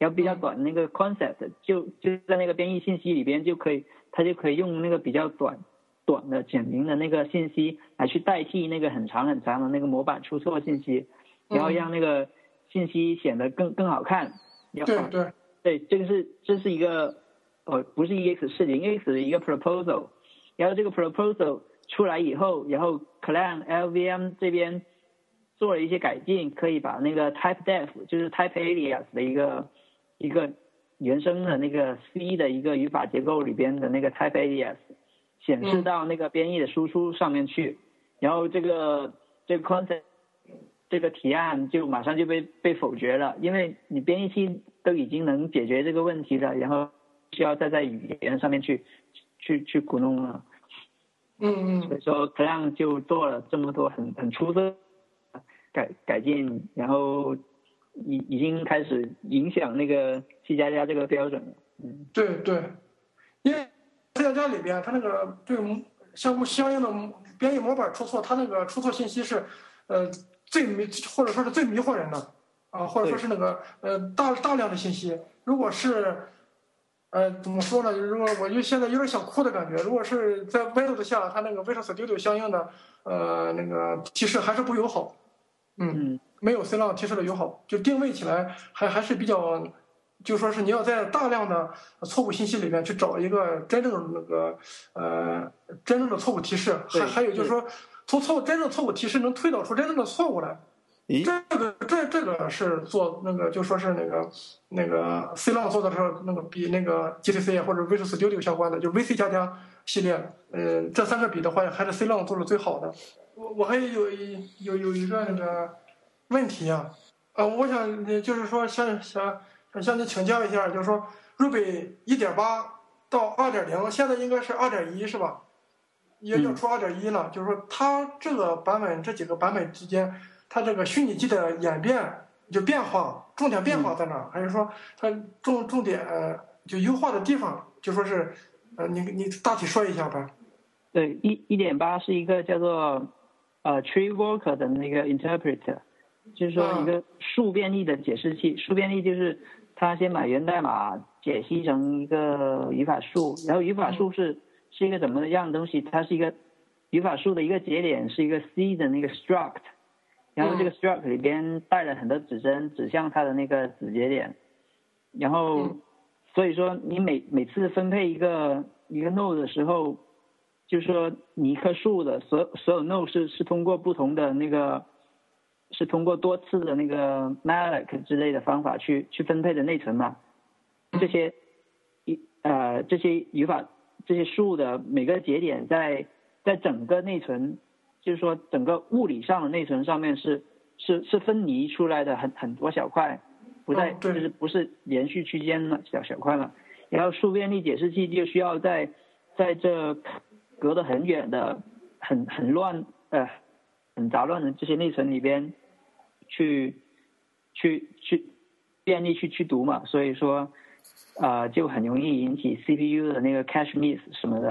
然后比较短的那个 concept 就就在那个编译信息里边就可以，它就可以用那个比较短短的简明的那个信息来去代替那个很长很长的那个模板出错信息，然后让那个信息显得更更好看。对对，对，这个是这是一个呃不是 EX 是零 EX 的一个 proposal，然后这个 proposal 出来以后，然后 Clang LVM 这边做了一些改进，可以把那个 type def 就是 type alias 的一个一个原生的那个 C 的一个语法结构里边的那个 type alias 显示到那个编译的输出上面去，然后这个这个 concept 这个提案就马上就被被否决了，因为你编译器都已经能解决这个问题了，然后需要再在语言上面去去去鼓弄了，嗯嗯。所以说 Clang 就做了这么多很很出色改改进，然后已已经开始影响那个 C 加加这个标准了。嗯，对对，因为 C 加加里边它那个对相相应的编译模板出错，它那个出错信息是呃最迷或者说是最迷惑人的啊，或者说是那个呃大大量的信息，如果是。呃，怎么说呢？如果我就现在有点想哭的感觉。如果是在 Windows 下，它那个 Visual Studio 相应的呃那个提示还是不友好，嗯，嗯没有 C 浪提示的友好，就定位起来还还是比较，就说是你要在大量的错误信息里面去找一个真正的那个呃真正的错误提示，还还有就是说从错误真正错误提示能推导出真正的错误来，咦，这个这这个是做那个就说是那个那个 C 浪做的时候，那个比那个 GTC 或者 Visual Studio 相关的，就 VC 加加系列，呃，这三个比的话，还是 C 浪做的最好的。我我还有一有有一个那个问题啊，呃，我想呃就是说想想想向你请教一下，就是说 Ruby 一点八到二点零，现在应该是二点一是吧？也要嗯出二点一了，就是说它这个版本这几个版本之间，它这个虚拟机的演变就变化，重点变化在哪儿？还是说它重重点呃就优化的地方，就说是呃你你大体说一下呗？对，一一点八是一个叫做呃 tree worker 的那个 interpreter，就是说一个数变异的解释器。数变异就是它先把源代码解析成一个语法树，然后语法树是是一个怎么样的东西？它是一个语法树的一个节点是一个 C 的那个 struct，然后这个 struct 里边带了很多指针指向它的那个子节点，然后嗯所以说你每每次分配一个一个 node 的时候。就是说，你一棵树的所所有 node 是是通过不同的那个，是通过多次的那个 malloc 之类的方法去去分配的内存嘛。这些一呃这些语法这些树的每个节点在在整个内存，就是说整个物理上的内存上面是是是分离出来的很很多小块，不在、哦就是不是连续区间了小小块了。然后数便利解释器就需要在在这隔得很远的很很乱呃很杂乱的这些内存里边去去去便利去去读嘛，所以说呃就很容易引起 CPU 的那个 cache miss 什么的，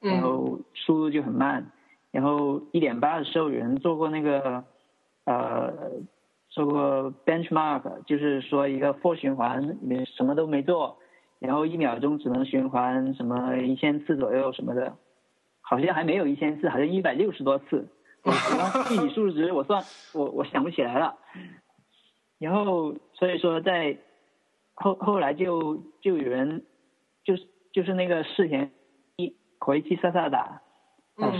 然嗯后速度就很慢。然后一点八的时候有人做过那个呃做过 benchmark，就是说一个 for 循环，你什么都没做，然后一秒钟只能循环什么一千次左右什么的，好像还没有一千次，好像一百六十多次。<laughs> 具体数值我算我我想不起来了。然后所以说在后后来就就有人就是就是那个世田一回去萨萨达，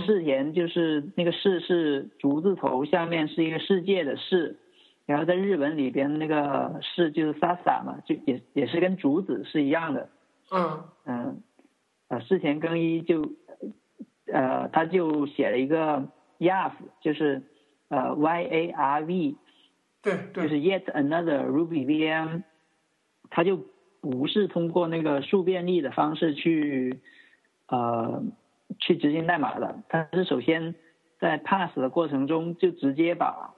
世田就是那个世是竹字头下面是一个世界的世，然后在日文里边那个世就是 sasa 嘛，就也也是跟竹子是一样的。嗯。嗯，呃，世田更一就呃他就写了一个 YARV，就是呃 Y A R V，对对。就是 Yet Another Ruby VM，它就不是通过那个数便利的方式去呃去执行代码的，它是首先在 pass 的过程中就直接把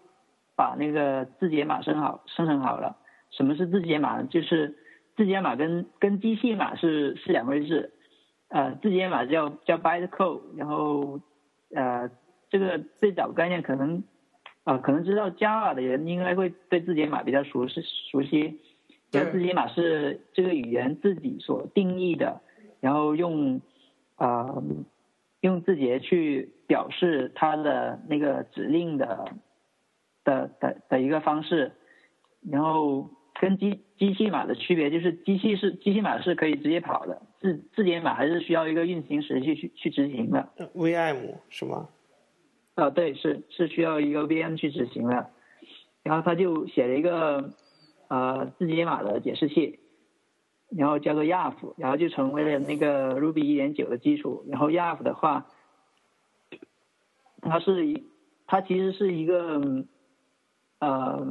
把那个字节码生好生成好了。什么是字节码？就是字节码跟跟机器码是是两回事。呃，字节码叫叫 bytecode，然后呃这个最早概念可能啊、可能知道 Java 的人应该会对字节码比较熟悉熟悉。对然后字节码是这个语言自己所定义的，然后用啊、呃用字节去表示它的那个指令的的的的一个方式，然后跟机机器码的区别就是机器是机器码是可以直接跑的，字字节码还是需要一个运行时去去去执行的。VM 是吗？啊，对，是是需要一个 VM 去执行的。然后他就写了一个呃字节码的解释器，然后叫做 YAF，然后就成为了那个 Ruby 一点九的基础。然后 YAF 的话，它是一，它其实是一个呃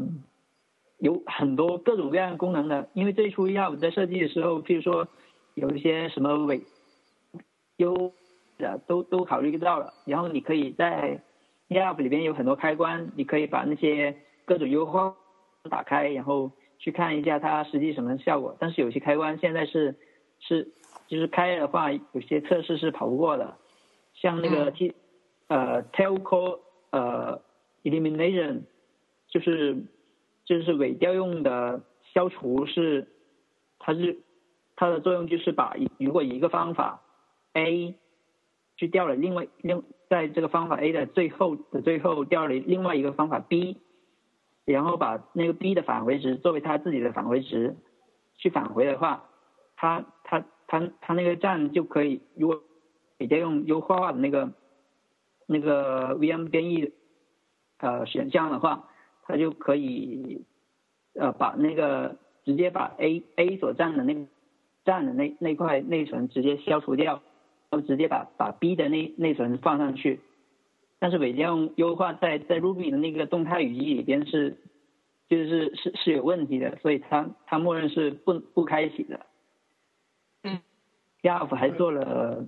有很多各种各样功能的。因为最初 YAF 在设计的时候，譬如说有一些什么伪优的都都考虑到了，然后你可以在 YAF 里边有很多开关，你可以把那些各种优化打开，然后去看一下它实际什么效果。但是有些开关现在是是就是开的话，有些测试是跑不过的，像那个嗯 T、呃 Telco 呃 Elimination 就是就是伪调用的消除是它是它的作用就是把如果一个方法 A 去调了另外另在这个方法 A 的最后的最后调了另外一个方法 B，然后把那个 B 的返回值作为它自己的返回值去返回的话，它它它它那个站就可以，如果比较用优化的那个那个 VM 编译呃选项的话，它就可以呃把那个直接把 A A 所占的那个占的那那块内存直接消除掉。然后直接把把 B 的内内存放上去，但是伪调用优化在在 Ruby 的那个动态语义里边是就是是是有问题的，所以它它默认是不不开启的。嗯，YARV 还做了，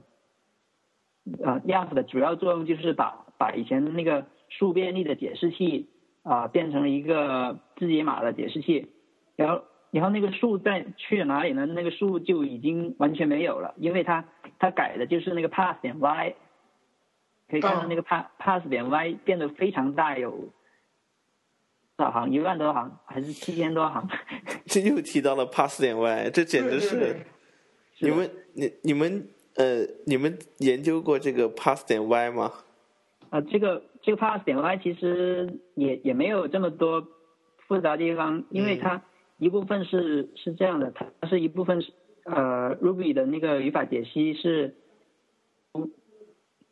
呃，YARV 的主要作用就是把把以前的那个数便利的解释器啊、变成了一个字节码的解释器，然后然后那个数在去了哪里呢？那个数就已经完全没有了，因为它它改的就是那个 pass 点 y，可以看到那个 pass pass 点 y 变得非常大，有多少行？一万多行还是七千多行？<laughs> 这又提到了 pass 点 y，这简直是你们你你们呃你们研究过这个 pass 点 y 吗？啊，这个这个 pass 点 y 其实也也没有这么多复杂地方，因为它一部分是是这样的，它是一部分是呃 Ruby 的那个语法解析是，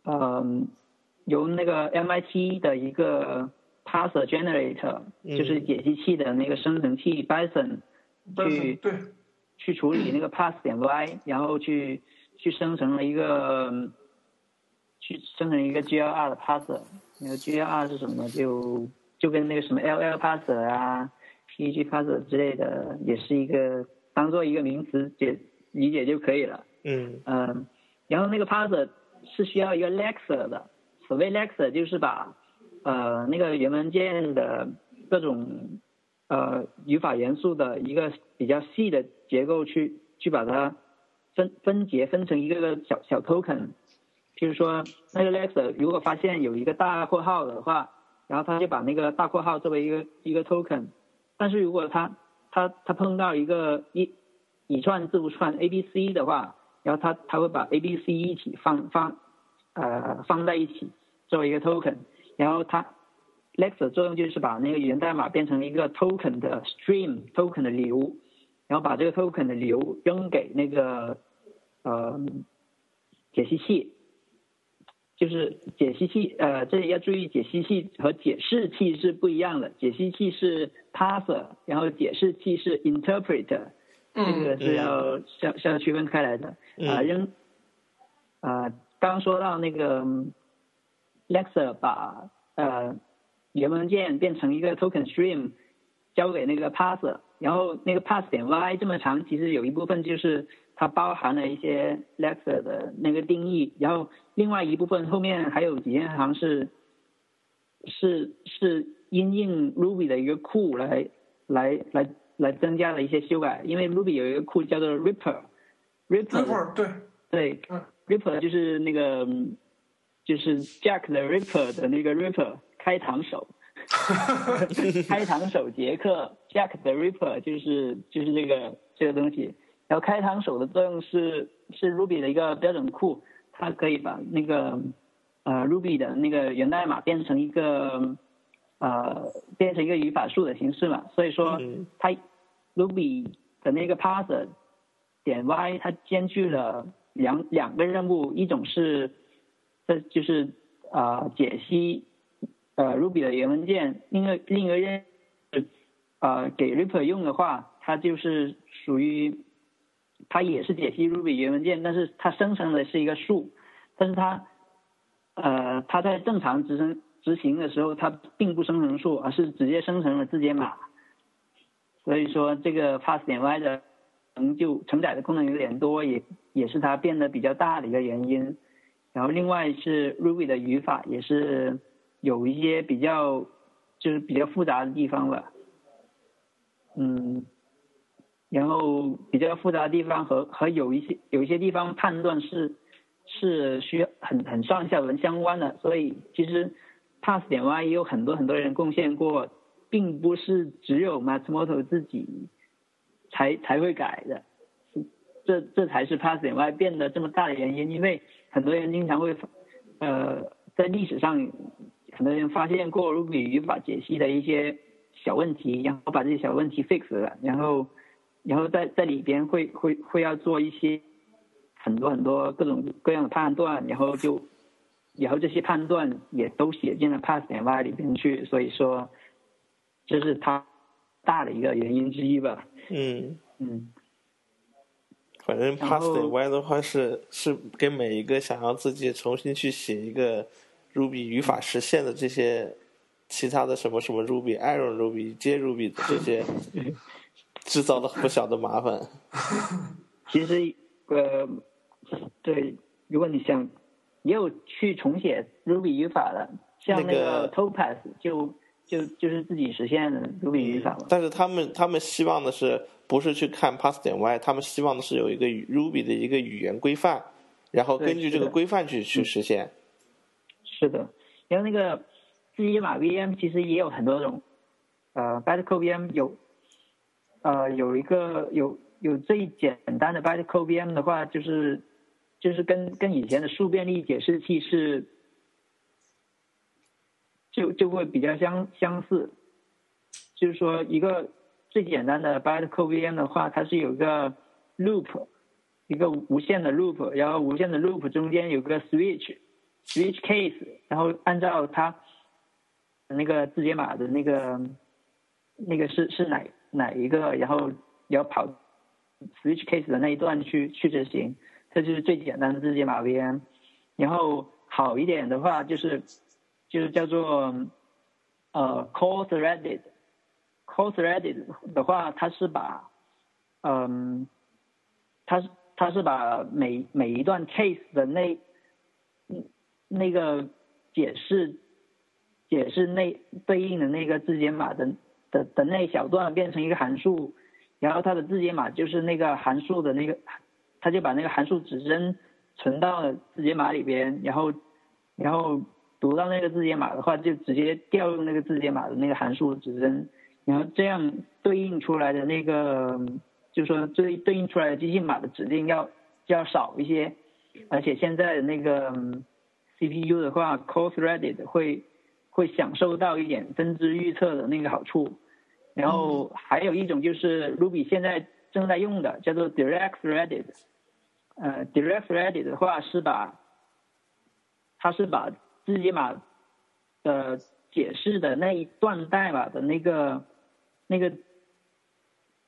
嗯、由那个 MIT 的一个 parser generator，、嗯就是解析器的那个生成器 Bison 去对去处理那个 pass 点 y，<clears throat> 然后去去生成了一个嗯去生成一个 GLR 的 parser。那个 GLR 是什么？就就跟那个什么 LL parser 啊、PG parser 之类的，也是一个当做一个名词解理解就可以了。嗯嗯，然后那个 parser 是需要一个 lexer 的，所谓 lexer 就是把呃那个原文件的各种呃语法元素的一个比较细的结构去去把它分分解分成一个个小小 token。譬如说那个 lexer 如果发现有一个大括号的话，然后他就把那个大括号作为一个一个 token。但是如果他他他碰到一个一一串字符串 A B C 的话，然后他他会把 A B C 一起放放呃放在一起作为一个 token，然后它 lexer 作用就是把那个源代码变成一个 token 的 stream token 的流，然后把这个 token 的流扔给那个呃解析器，就是解析器呃这里要注意解析器和解释器是不一样的，解析器是 parser，然后解释器是 interpreter。这个是要是要是要区分开来的啊，扔啊，刚说到那个 lexer 把呃原文件变成一个 token stream 交给那个 parser，然后那个 pass 点 y 这么长，其实有一部分就是它包含了一些 lexer 的那个定义，然后另外一部分后面还有几千行是是是因应 Ruby 的一个库来来来。来增加了一些修改，因为 Ruby 有一个库叫做 Ripper，Ripper 对对，Ripper 就是那个就是 Jack 的 Ripper 的那个 Ripper 开膛手，<laughs> 开膛手杰克 Jack 的 Ripper 就是就是这个这个东西，然后开膛手的作用是是 Ruby 的一个标准库，它可以把那个呃 Ruby 的那个源代码变成一个。呃，变成一个语法树的形式嘛，所以说它 Ruby 的那个 parser 点 y 它兼具了两两个任务，一种是这就是啊解析呃 Ruby 的原文件，另一个另一个任呃给 Ripper 用的话，它就是属于它也是解析 Ruby 原文件，但是它生成的是一个树，但是它呃它在正常执行。执行的时候，它并不生成数，而是直接生成了字节码。所以说，这个 pass 点 y 的能就承载的功能有点多，也也是它变得比较大的一个原因。然后，另外是 Ruby 的语法也是有一些比较就是比较复杂的地方吧。嗯，然后比较复杂的地方和和有一些有一些地方判断是是需要很很上下文相关的，所以其实。Pass 点 y 也有很多很多人贡献过，并不是只有 Matsumoto 自己才才会改的，这这才是 pass 点 y 变得这么大的原因。因为很多人经常会，呃，在历史上很多人发现过 Ruby 语法解析的一些小问题，然后把这些小问题 fix 了，然后然后在在里边会会会要做一些很多很多各种各样的判断，然后就。然后这些判断也都写进了 pass 点 y 里边去，所以说这是它大的一个原因之一吧。嗯嗯。反正 pass 点 y 的话是是给每一个想要自己重新去写一个 Ruby 语法实现的这些其他的什么什么 Ruby、Iron Ruby、接 Ruby 的这些 <laughs> 制造了不小的麻烦。<laughs> 其实呃，对，如果你想。也有去重写 Ruby 语法的，像那个 Topaz 就就就是自己实现的 Ruby 语法嘛。但是他们他们希望的是不是去看 Pass 点 Y，他们希望的是有一个 Ruby 的一个语言规范，然后根据这个规范去去实现。是的，然后那个字节码 VM 其实也有很多种，呃，Bytecode VM 有，呃，有一个有有最简单的 Bytecode VM 的话就是。就是跟跟以前的数便利解释器是，就就会比较相相似，就是说一个最简单的 bytecode VM 的话，它是有个 loop，一个无限的 loop，然后无限的 loop 中间有个 switch，switch case，然后按照它那个字节码的那个那个是是哪哪一个，然后要跑 switch case 的那一段去去执行。这就是最简单的字节码 VM，然后好一点的话就是就是叫做呃 core threaded core threaded 的话，它是把嗯，它是它是把每每一段 case 的那那个解释解释那对应的那个字节码的的的那一小段变成一个函数，然后它的字节码就是那个函数的那个，它就把那个函数指针存到了字节码里边，然后然后读到那个字节码的话，就直接调用那个字节码的那个函数指针，然后这样对应出来的那个，就是说对对应出来的机器码的指令要要少一些，而且现在的那个 CPU 的话，core threaded 会会享受到一点分支预测的那个好处，然后还有一种就是 Ruby 现在正在用的叫做 direct threaded，呃，direct threaded 的话是把它是把字节码的解释的那一段代码的那个那个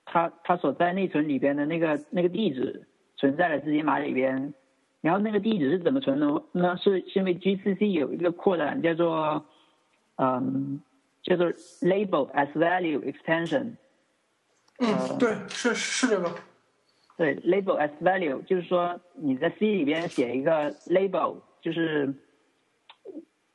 它它所在内存里边的那个那个地址存在了字节码里边，然后那个地址是怎么存的呢？是是因为 GCC 有一个扩展叫做嗯叫做 label as value extension，嗯，对，是是这个。对，label as value 就是说你在 C 里边写一个 label，就是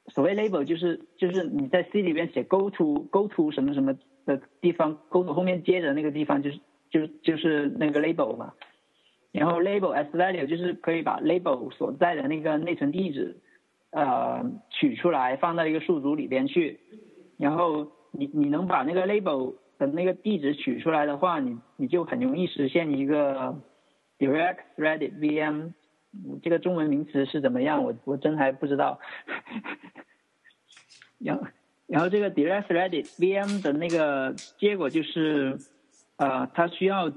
所谓 label 就是就是你在 C 里边写 go to go to 什么什么的地方，go to 后面接着那个地方就是就是就是那个 label 嘛。然后 label as value 就是可以把 label 所在的那个内存地址呃取出来放到一个数组里边去，然后你你能把那个 label 那个地址取出来的话，你你就很容易实现一个 direct threaded VM。这个中文名词是怎么样？我我真还不知道。然后然后这个 direct threaded VM 的那个结果就是，呃，它需要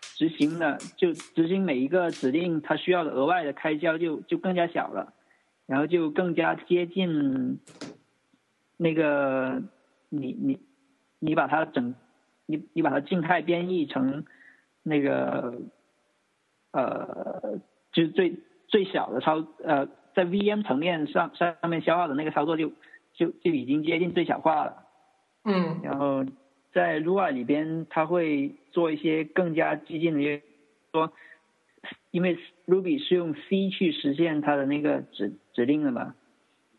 执行的就执行每一个指令，它需要的额外的开销就就更加小了，然后就更加接近那个你你你把它整你你把它静态编译成那个呃就是最最小的操呃在 VM 层面上上面消耗的那个操作就就就已经接近最小化了。嗯然后在 Lua 里边，它会做一些更加激进的说，因为 Ruby 是用 C 去实现它的那个指指令的嘛，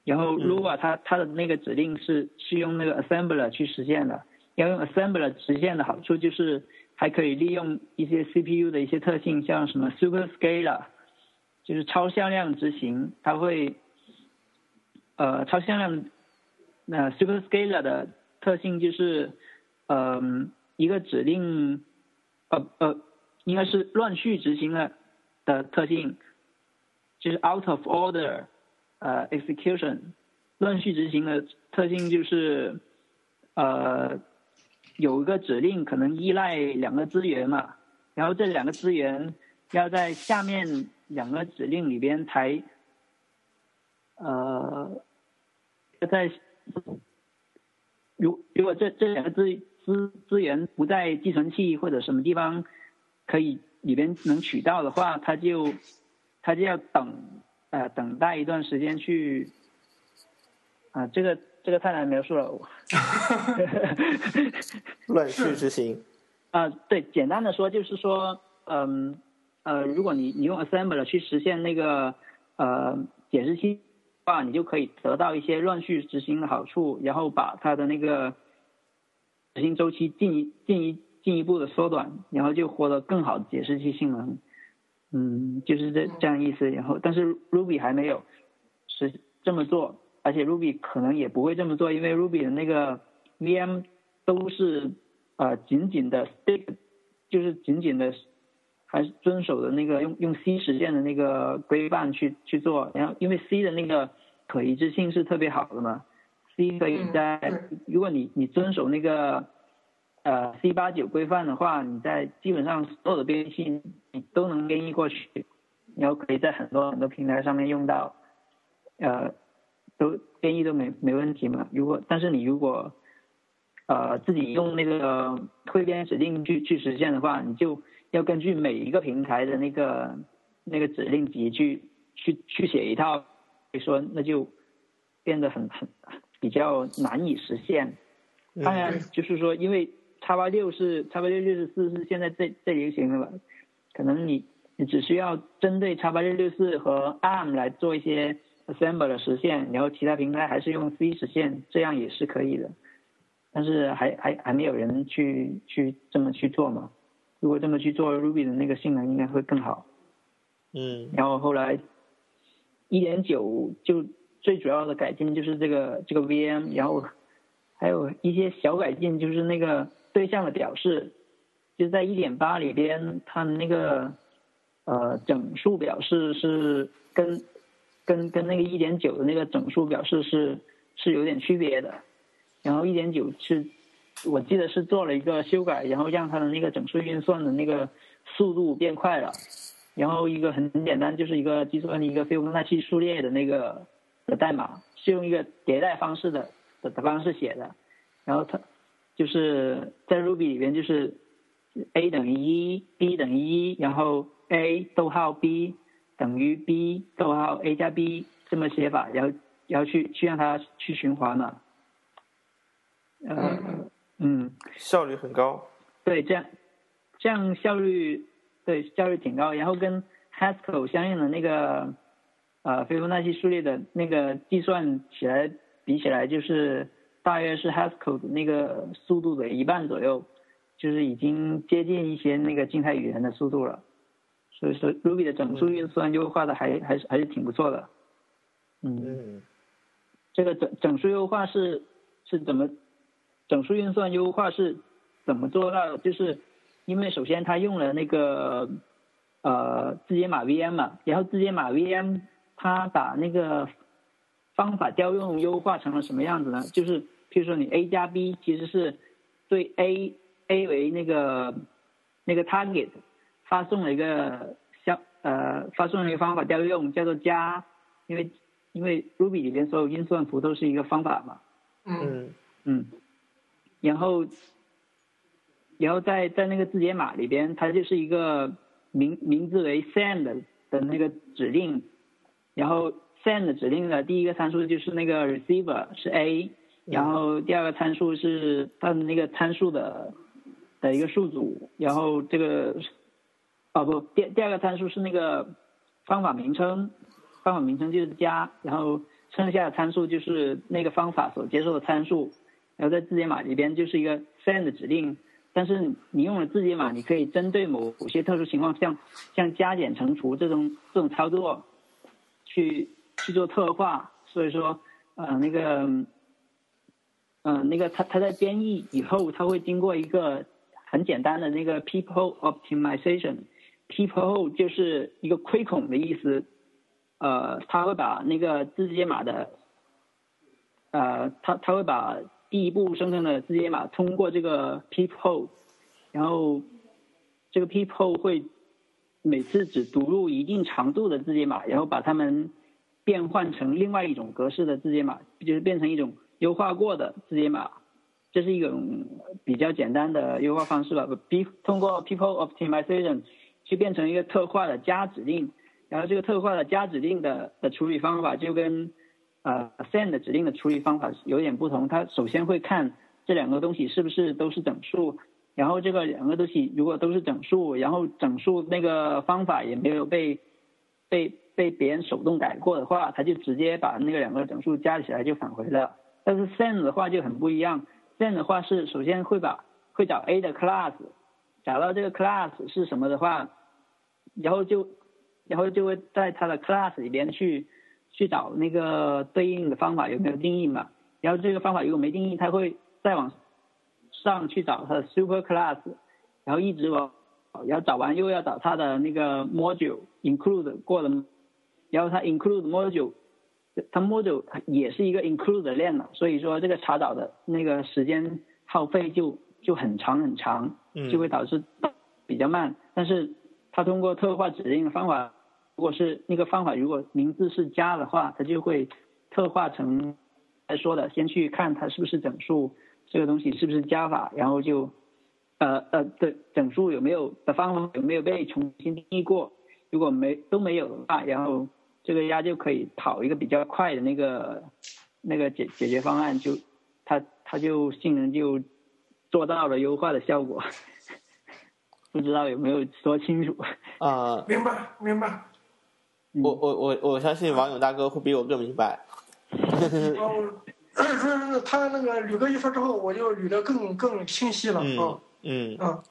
然后 Lua 它它的那个指令是是用那个 Assembler 去实现的，要用 Assembler 实现的好处就是还可以利用一些 CPU 的一些特性，像什么 Superscalar，就是超向量执行，它会呃超向量那 Superscalar 的特性就是，嗯、一个指令，呃呃，应该是乱序执行的的特性，就是 out of order，呃 execution，乱序执行的特性就是，呃，有一个指令可能依赖两个资源嘛，然后这两个资源要在下面两个指令里边才，呃，要在如如果这这两个资资资源不在寄存器或者什么地方可以里边能取到的话，它就它就要等呃等待一段时间去啊、这个这个太难描述了。我 <laughs> 乱序执行。啊，对，简单的说就是说，嗯呃，如果你你用 assembler 去实现那个呃解释器的话，你就可以得到一些乱序执行的好处，然后把它的那个执行周期进一进一进一步的缩短，然后就获得更好的解释器性能。嗯，就是这这样意思。然后，但是 Ruby 还没有是这么做，而且 Ruby 可能也不会这么做，因为 Ruby 的那个 VM 都是呃紧紧的 stick，就是紧紧的还是遵守的那个用用 C 实现的那个规范去去做。然后，因为 C 的那个可一致性是特别好的嘛，C 可以在、嗯如果你你遵守那个呃 C 八九规范的话，你在基本上所有的编译器你都能编译过去，然后可以在很多很多平台上面用到，呃，都编译都没没问题嘛。如果但是你如果呃自己用那个汇编指令去去实现的话，你就要根据每一个平台的那个那个指令集去去去写一套，所以说那就变得很很比较难以实现。当然，就是说，因为叉八六是叉八六六十四是现在最最流行的吧，可能你你只需要针对叉八六六四和 ARM 来做一些 assembly 的实现，然后其他平台还是用 C 实现，这样也是可以的。但是还还还没有人去去这么去做嘛？如果这么去做，Ruby 的那个性能应该会更好。嗯，然后后来一点九就最主要的改进就是这个这个 VM，然后还有一些小改进，就是那个对象的表示，就是在一点八里边，它的那个呃整数表示是跟跟跟那个一点九的那个整数表示是是有点区别的。然后一点九是，我记得是做了一个修改，然后让它的那个整数运算的那个速度变快了。然后一个很简单，就是一个计算一个斐波那契数列的那个的代码，是用一个迭代方式的的方式写的。然后它就是在 Ruby 里边就是 a 等于一，b 等于一，然后 a 逗号 b 等于 b 逗号 a 加 b 这么写法，然后然后去去让它去循环嘛。呃，嗯，效率很高。对，这样，这样效率，对，效率挺高。然后跟 Haskell 相应的那个，呃，斐波那契数列的那个计算起来比起来，就是大约是 Haskell 的那个速度的一半左右，就是已经接近一些那个静态语言的速度了。所以说，Ruby 的整数运算优化的还还是还是挺不错的。嗯，这个整整数优化是是怎么？整数运算优化是怎么做到的？就是因为首先它用了那个呃字节码 VM 嘛，然后字节码 VM 它把那个方法调用优化成了什么样子呢？就是譬如说你 a 加 b 其实是对 a a 为那个那个 target 发送了一个相呃发送了一个方法调用叫做加，因为因为 Ruby 里边所有运算符都是一个方法嘛。嗯嗯。然后，然后在在那个字节码里边，它就是一个名名字为 send 的那个指令，然后 send 指令的第一个参数就是那个 receiver 是 a，然后第二个参数是它的那个参数的的一个数组，然后这个哦不，第第二个参数是那个方法名称，方法名称就是加，然后剩下的参数就是那个方法所接受的参数。然后在字节码里边就是一个 send 指令，但是你用了字节码，你可以针对某某些特殊情况，像像加减乘除这种这种操作，去去做特化。所以说，呃，那个，嗯，那个它它在编译以后，它会经过一个很简单的那个 people optimization。people 就是一个亏孔的意思，呃，它会把那个字节码的，呃，它它会把第一步生成的字节码通过这个 people，然后这个 people 会每次只读入一定长度的字节码，然后把它们变换成另外一种格式的字节码，就是变成一种优化过的字节码。这是一种比较简单的优化方式了。P 通过 people optimization 去变成一个特化的加指令，然后这个特化的加指令的的处理方法就跟。呃，send 指令的处理方法有点不同。它首先会看这两个东西是不是都是整数，然后这个两个东西如果都是整数，然后整数那个方法也没有被被被别人手动改过的话，它就直接把那个两个整数加起来就返回了。但是 send 的话就很不一样，send 的话是首先会把会找 a 的 class，找到这个 class 是什么的话，然后就然后就会在它的 class 里边去。去找那个对应的方法有没有定义嘛？然后这个方法如果没定义，它会再往上去找它的 super class，然后一直往，然后找完又要找它的那个 module include 过了，然后它 include module，它 module 也是一个 include 的链了，所以说这个查找的那个时间耗费就就很长很长，就会导致比较慢。但是它通过特化指令的方法。如果是那个方法，如果名字是加的话，它就会特化成来说的，先去看它是不是整数，这个东西是不是加法，然后就呃呃的整数有没有的方法有没有被重新定义过，如果没都没有的话，然后这个鸭就可以跑一个比较快的那个那个解解决方案就它它就性能就做到了优化的效果，<laughs> 不知道有没有说清楚？啊、明白明白。我我我我相信王勇大哥会比我更明白。<laughs> 哦，说他那个吕哥一说之后，我就捋得更更清晰了嗯啊嗯，啊。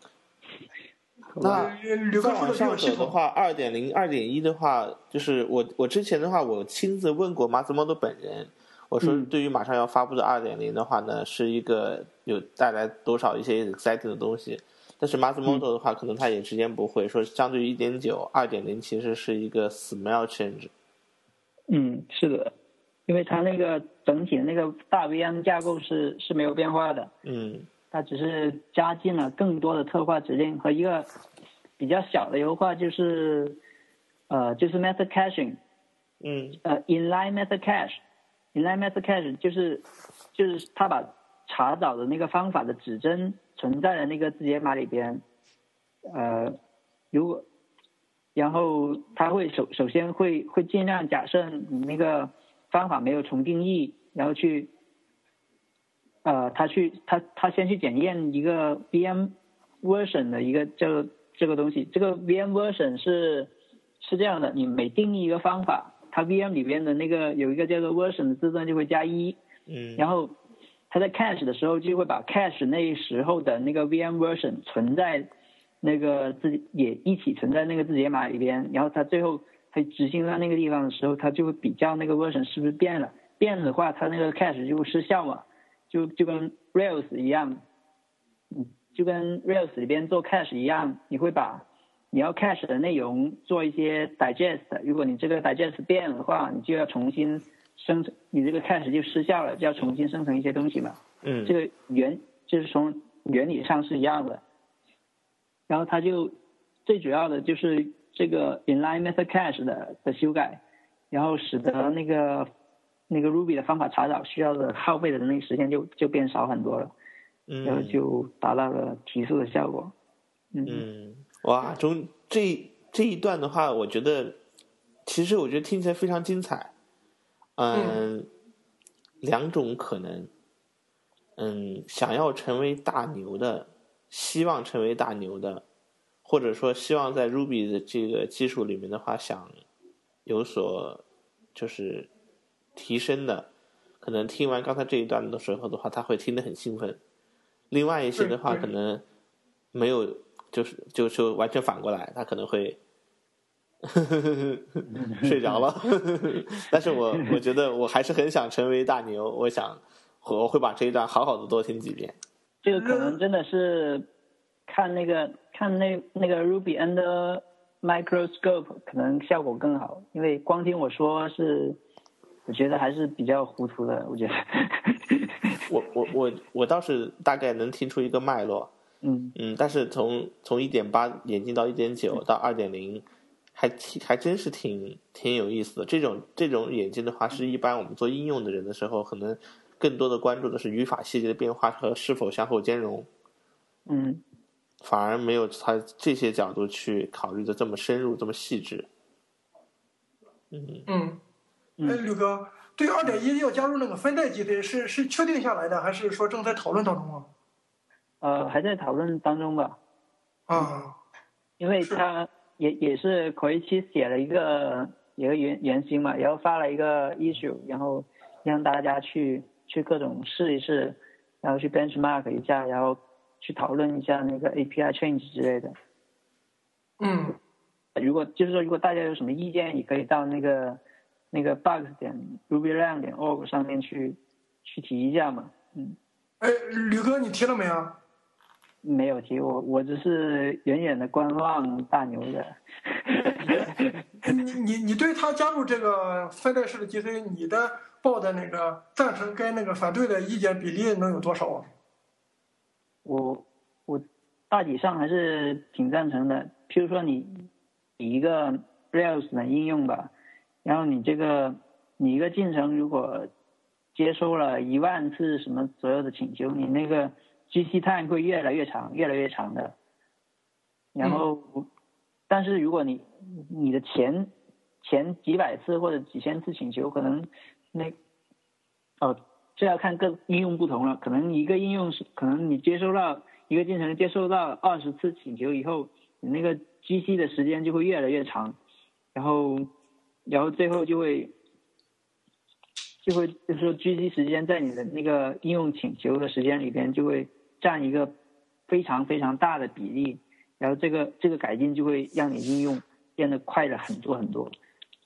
那再往上。走的话，二点零、二点一的话，就是我我之前的话，我亲自问过马斯莫多本人，我说嗯对于马上要发布的二点零的话呢，是一个有带来多少一些 exciting 的东西。但是 Matsumoto 的话，可能他也直言不讳说，相对于一点九，二点零其实是一个 smell change。嗯，是的，因为它那个整体的那个大 VM 架构是是没有变化的，嗯它只是加进了更多的特化指令和一个比较小的优化，就是呃就是 method caching，嗯。呃 inline method cache，inline method cache 就是就是它把查找的那个方法的指针存在的那个字节码里边，呃，如果然后它会首首先会会尽量假设你那个方法没有重定义，然后去呃，他去他他先去检验一个 VM version 的一个这个这个东西，这个 VM version 是是这样的，你每定义一个方法，它 VM 里边的那个有一个叫做 version 的字段就会加一，嗯。然后他在 cache 的时候就会把 cache 那时候的那个 VM version 存在那个字也一起存在那个字节码里边，然后他最后它执行到那个地方的时候，它就会比较那个 version 是不是变了，变了的话，它那个 cache 就会失效嘛，就就跟 Rails 一样，嗯，就跟 Rails 里边做 cache 一样，你会把你要 cache 的内容做一些 digest，如果你这个 digest 变了的话，你就要重新生成，你这个 cache 就失效了，就要重新生成一些东西嘛。嗯这个原就是从原理上是一样的。然后它就最主要的就是这个 inline method cache 的的修改，然后使得那个那个 Ruby 的方法查找需要的耗费的那个时间就就变少很多了，嗯然后嗯就达到了提速的效果。嗯嗯，哇，中这这一段的话，我觉得其实我觉得听起来非常精彩。嗯，两种可能。嗯，想要成为大牛的，希望成为大牛的，或者说希望在 Ruby 的这个技术里面的话，想有所就是提升的，可能听完刚才这一段的时候的话，他会听得很兴奋。另外一些的话，可能没有，就是就就完全反过来，他可能会 <laughs> 睡着了。<laughs> 但是我我觉得我还是很想成为大牛，我想我会把这一段好好的多听几遍。这个可能真的是看那个看那那个 Ruby under microscope 可能效果更好，因为光听我说是，我觉得还是比较糊涂的，我觉得。<laughs> 我我我我倒是大概能听出一个脉络，嗯嗯，但是从从一点八演进到一点九到二点零，还挺还真是挺挺有意思的。这种这种演进的话，是一般我们做应用的人的时候，可能更多的关注的是语法细节的变化和是否相互兼容，嗯反而没有他这些角度去考虑的这么深入、这么细致。嗯，嗯，嗯。哎，吕哥，对二点一要加入那个分代机的是是确定下来的，还是说正在讨论当中啊？呃，还在讨论当中吧，啊，因为他也也是口一期写了一个一个原原型嘛，然后发了一个 issue，然后让大家去去各种试一试，然后去 benchmark 一下，然后去讨论一下那个 API change 之类的。嗯。如果就是说，如果大家有什么意见，也可以到那个那个 bugs 点 rubylang 点 org 上面去去提一下嘛。嗯，哎，吕哥，你提了没啊？没有提我，我只是远远的观望大牛的。<laughs> 你你你对他加入这个分代式的 GC，你的报的那个赞成跟那个反对的意见比例能有多少啊？我我大体上还是挺赞成的。譬如说你你一个 Rails 的应用吧，然后你这个你一个进程如果接收了一万次什么左右的请求，你那个 GC time 会越来越长，越来越长的。然后，但是如果你你的前前几百次或者几千次请求，可能那哦，这要看各应用不同了，可能一个应用是可能你接收到一个进程接收到二十次请求以后，你那个 GC 的时间就会越来越长，然后然后最后就会就会就是说狙击时间在你的那个应用请求的时间里边就会占一个非常非常大的比例，然后这个这个改进就会让你应用变得快了很多很多。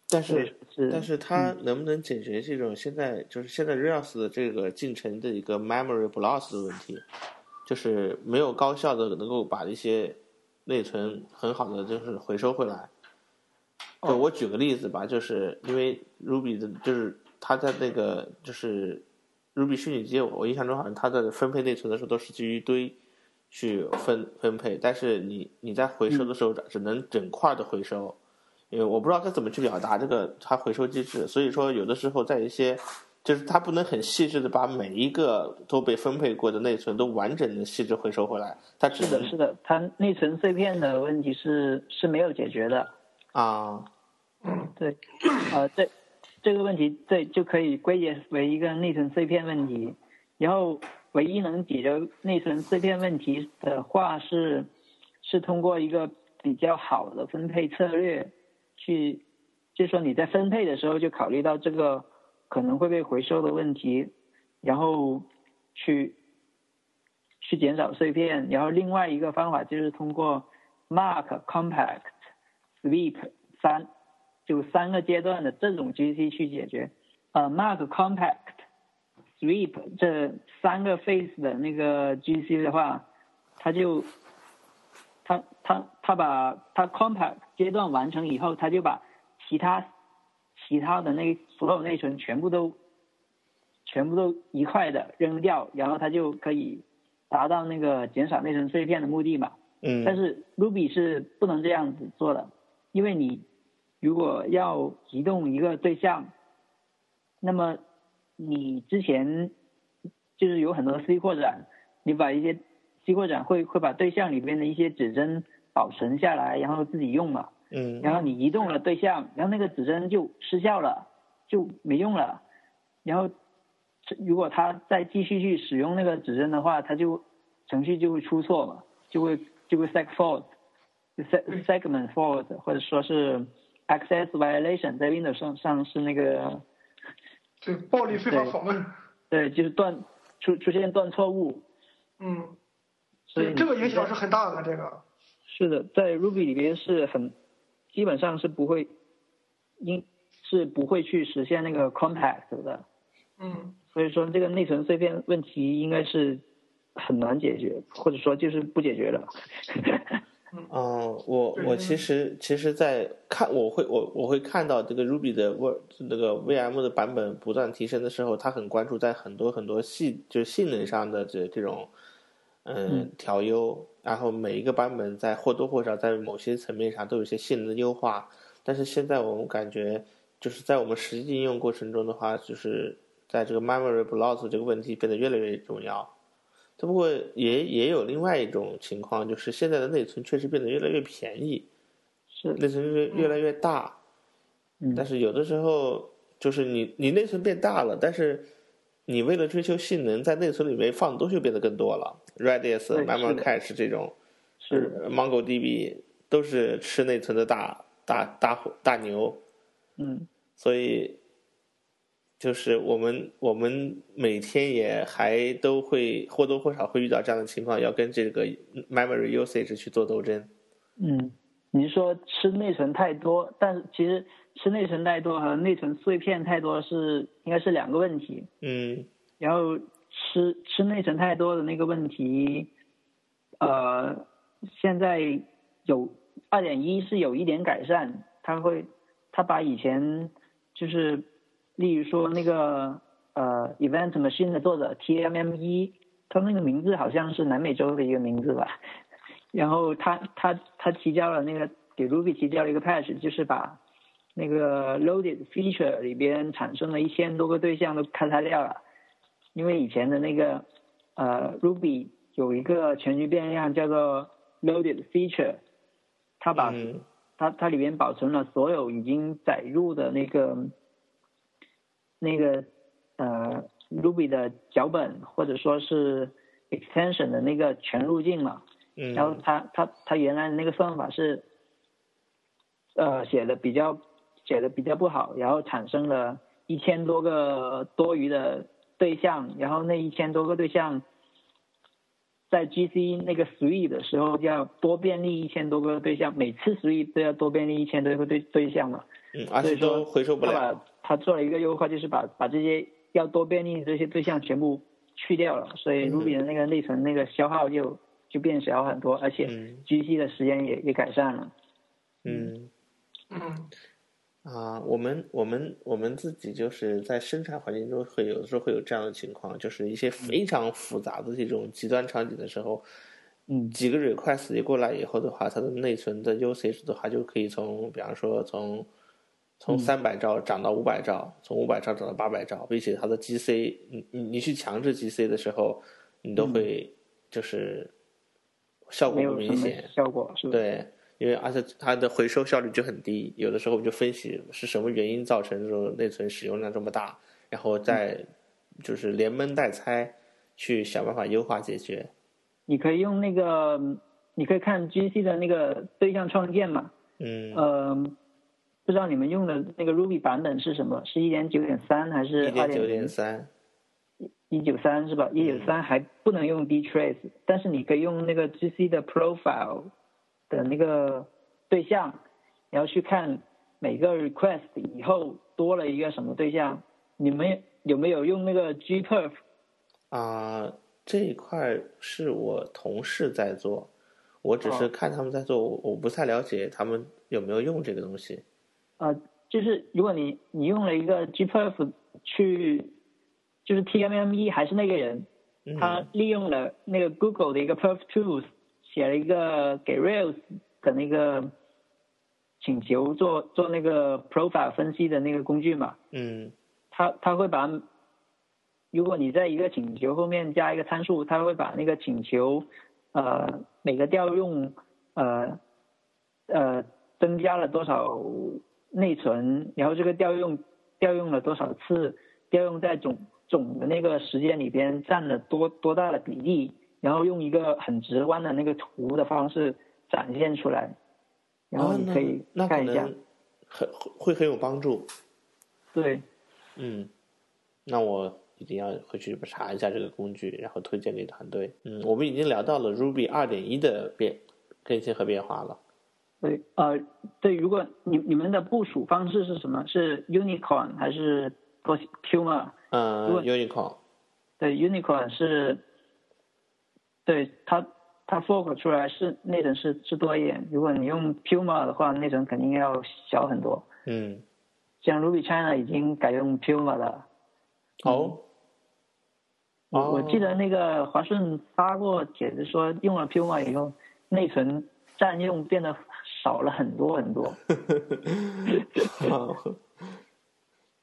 但是是但是它能不能解决这种现在就是现在 Rails 的这个进程的一个 memory b l o s s 的问题？就是没有高效的能够把一些内存很好的就是回收回来。就我举个例子吧，就是因为 Ruby 的，就是它在那个就是 Ruby 虚拟机，我印象中好像它的分配内存的时候都是基于堆去分分配，但是你你在回收的时候只能整块的回收，因为我不知道该怎么去表达这个它回收机制，所以说有的时候在一些就是它不能很细致的把每一个都被分配过的内存都完整的细致回收回来，它只是的，能是的，它内存碎片的问题是是没有解决的。啊对，呃，这这个问题对就可以归结为一个内存碎片问题。然后，唯一能解决内存碎片问题的话是，是通过一个比较好的分配策略去，就是说你在分配的时候就考虑到这个可能会被回收的问题，然后去去减少碎片。然后另外一个方法就是通过 Mark、Compact、Sweep 三就三个阶段的这种 GC 去解决。呃，Mark、Compact、Sweep 这三个 phase 的那个 GC 的话，它就它它它把它 Compact 阶段完成以后，它就把其他其他的那所有内存全部都全部都一块的扔掉，然后它就可以达到那个减少内存碎片的目的嘛。嗯，但是 Ruby 是不能这样子做的，因为你如果要移动一个对象，那么你之前就是有很多 C 扩展，你把一些 C 扩展会会把对象里边的一些指针保存下来，然后自己用嘛。嗯然后你移动了对象，然后那个指针就失效了，就没用了。然后如果他再继续去使用那个指针的话，他就程序就会出错嘛，就会就会 seg fault，segment fault，或者说是 access violation，在 Windows 上上是那个对，暴力非法访问，对，就是断出出现断错误，嗯，所以对，这个影响是很大的，这个，是的，在 Ruby 里边是很基本上是不会，应是不会去实现那个 compact 的。嗯，所以说这个内存碎片问题应该是很难解决，或者说就是不解决了。嗯，我我其实其实，在看我会我我会看到这个 Ruby 的 Word 那个 VM 的版本不断提升的时候，他很关注在很多很多细就是性能上的这这种嗯嗯调优，然后每一个版本在或多或少在某些层面上都有一些性能的优化。但是现在我们感觉就是在我们实际应用过程中的话，就是在这个 memory loss 这个问题变得越来越重要。只不过也也有另外一种情况，就是现在的内存确实变得越来越便宜，是，内存越越来越大，嗯但是有的时候就是你你内存变大了，但是你为了追求性能，在内存里面放的东西就变得更多了。Redis、对 Memory 是的 Cache 这种，是，呃 MongoDB 都是吃内存的大大大大牛，嗯，所以就是我们我们每天也还都会或多或少会遇到这样的情况，要跟这个 memory usage 去做斗争。嗯，你说吃内存太多，但是其实吃内存太多和内存碎片太多是应该是两个问题。嗯然后吃吃内存太多的那个问题，呃，现在有二点一是有一点改善，它会它把以前就是例如说那个呃 Event Machine 的作者 TMM 一，他那个名字好像是南美洲的一个名字吧，然后他他他提交了那个给 Ruby 提交了一个 patch，就是把那个 loaded feature 里边产生了一千多个对象都开拆掉了。因为以前的那个呃 Ruby 有一个全局变量叫做 loaded feature，它把、嗯。它它里边保存了所有已经载入的那个那个呃 Ruby 的脚本或者说是 extension 的那个全路径嘛。嗯，然后他他他原来的那个算法是，呃，写的比较写的比较不好，然后产生了一千多个多余的对象，然后那一千多个对象，在 GC 那个 three 的时候要多便利一千多个对象，每次 three 都要多便利一千多个对对象嘛。嗯，而且所以说都回收不他了。把他做了一个优化，就是把把这些要多便利这些对象全部去掉了，所以嗯。Ruby 的那个内存那个消耗就就变小很多，而且嗯。GC 的时间也也改善了。嗯。嗯。啊，我们我们我们自己就是在生产环境中会有的时候会有这样的情况，就是一些非常复杂的这种极端场景的时候，嗯。几个 request 一过来以后的话，它的内存的 usage 的话就可以从，比方说从从三百兆涨到五百兆，从五百兆涨到八百兆，并且它的 GC，你你你去强制 GC 的时候，你都会就是效果不明显，效果，是吧？对，因为而且它的回收效率就很低，有的时候我们就分析是什么原因造成这种内存使用量这么大，然后再就是连蒙带猜去想办法优化解决。你可以用那个，你可以看 GC 的那个对象创建嘛，嗯，呃，不知道你们用的那个 Ruby 版本是什么？是一点九点三还是一点九二点零？点三，一九三是吧？一九三还不能用 dtrace，但是你可以用那个 GC 的 profile 的那个对象，然后去看每个 request 以后多了一个什么对象。你们有没有用那个 gperf？啊、这一块是我同事在做，我只是哦看他们在做，我我不太了解他们有没有用这个东西。呃，就是如果你你用了一个 gperf 去，就是 TMME 还是那个人，嗯。他利用了那个 Google 的一个 Perf Tools 写了一个给 Rails 的那个请求做做那个 profile 分析的那个工具嘛，嗯。他他会把，如果你在一个请求后面加一个参数，他会把那个请求呃每个调用呃呃增加了多少内存，然后这个调用调用了多少次，调用在总总的那个时间里边占了多多大的比例，然后用一个很直观的那个图的方式展现出来，然后你可以看一下，能很会很有帮助。对。嗯，那我一定要回去查一下这个工具，然后推荐给团队。嗯，我们已经聊到了 Ruby 二点一的变更新和变化了。对，呃，对，如果你你们的部署方式是什么？是 Unicorn 还是 Puma？嗯如果，Unicorn，对，Unicorn 是，对它它 fork 出来是内存是是多一点。如果你用 Puma 的话，内存肯定要小很多。嗯，像 Ruby China 已经改用 Puma 了。哦，我记得那个华顺发过帖子说，用了 Puma 以后，内存占用变得少了很多很多。<laughs>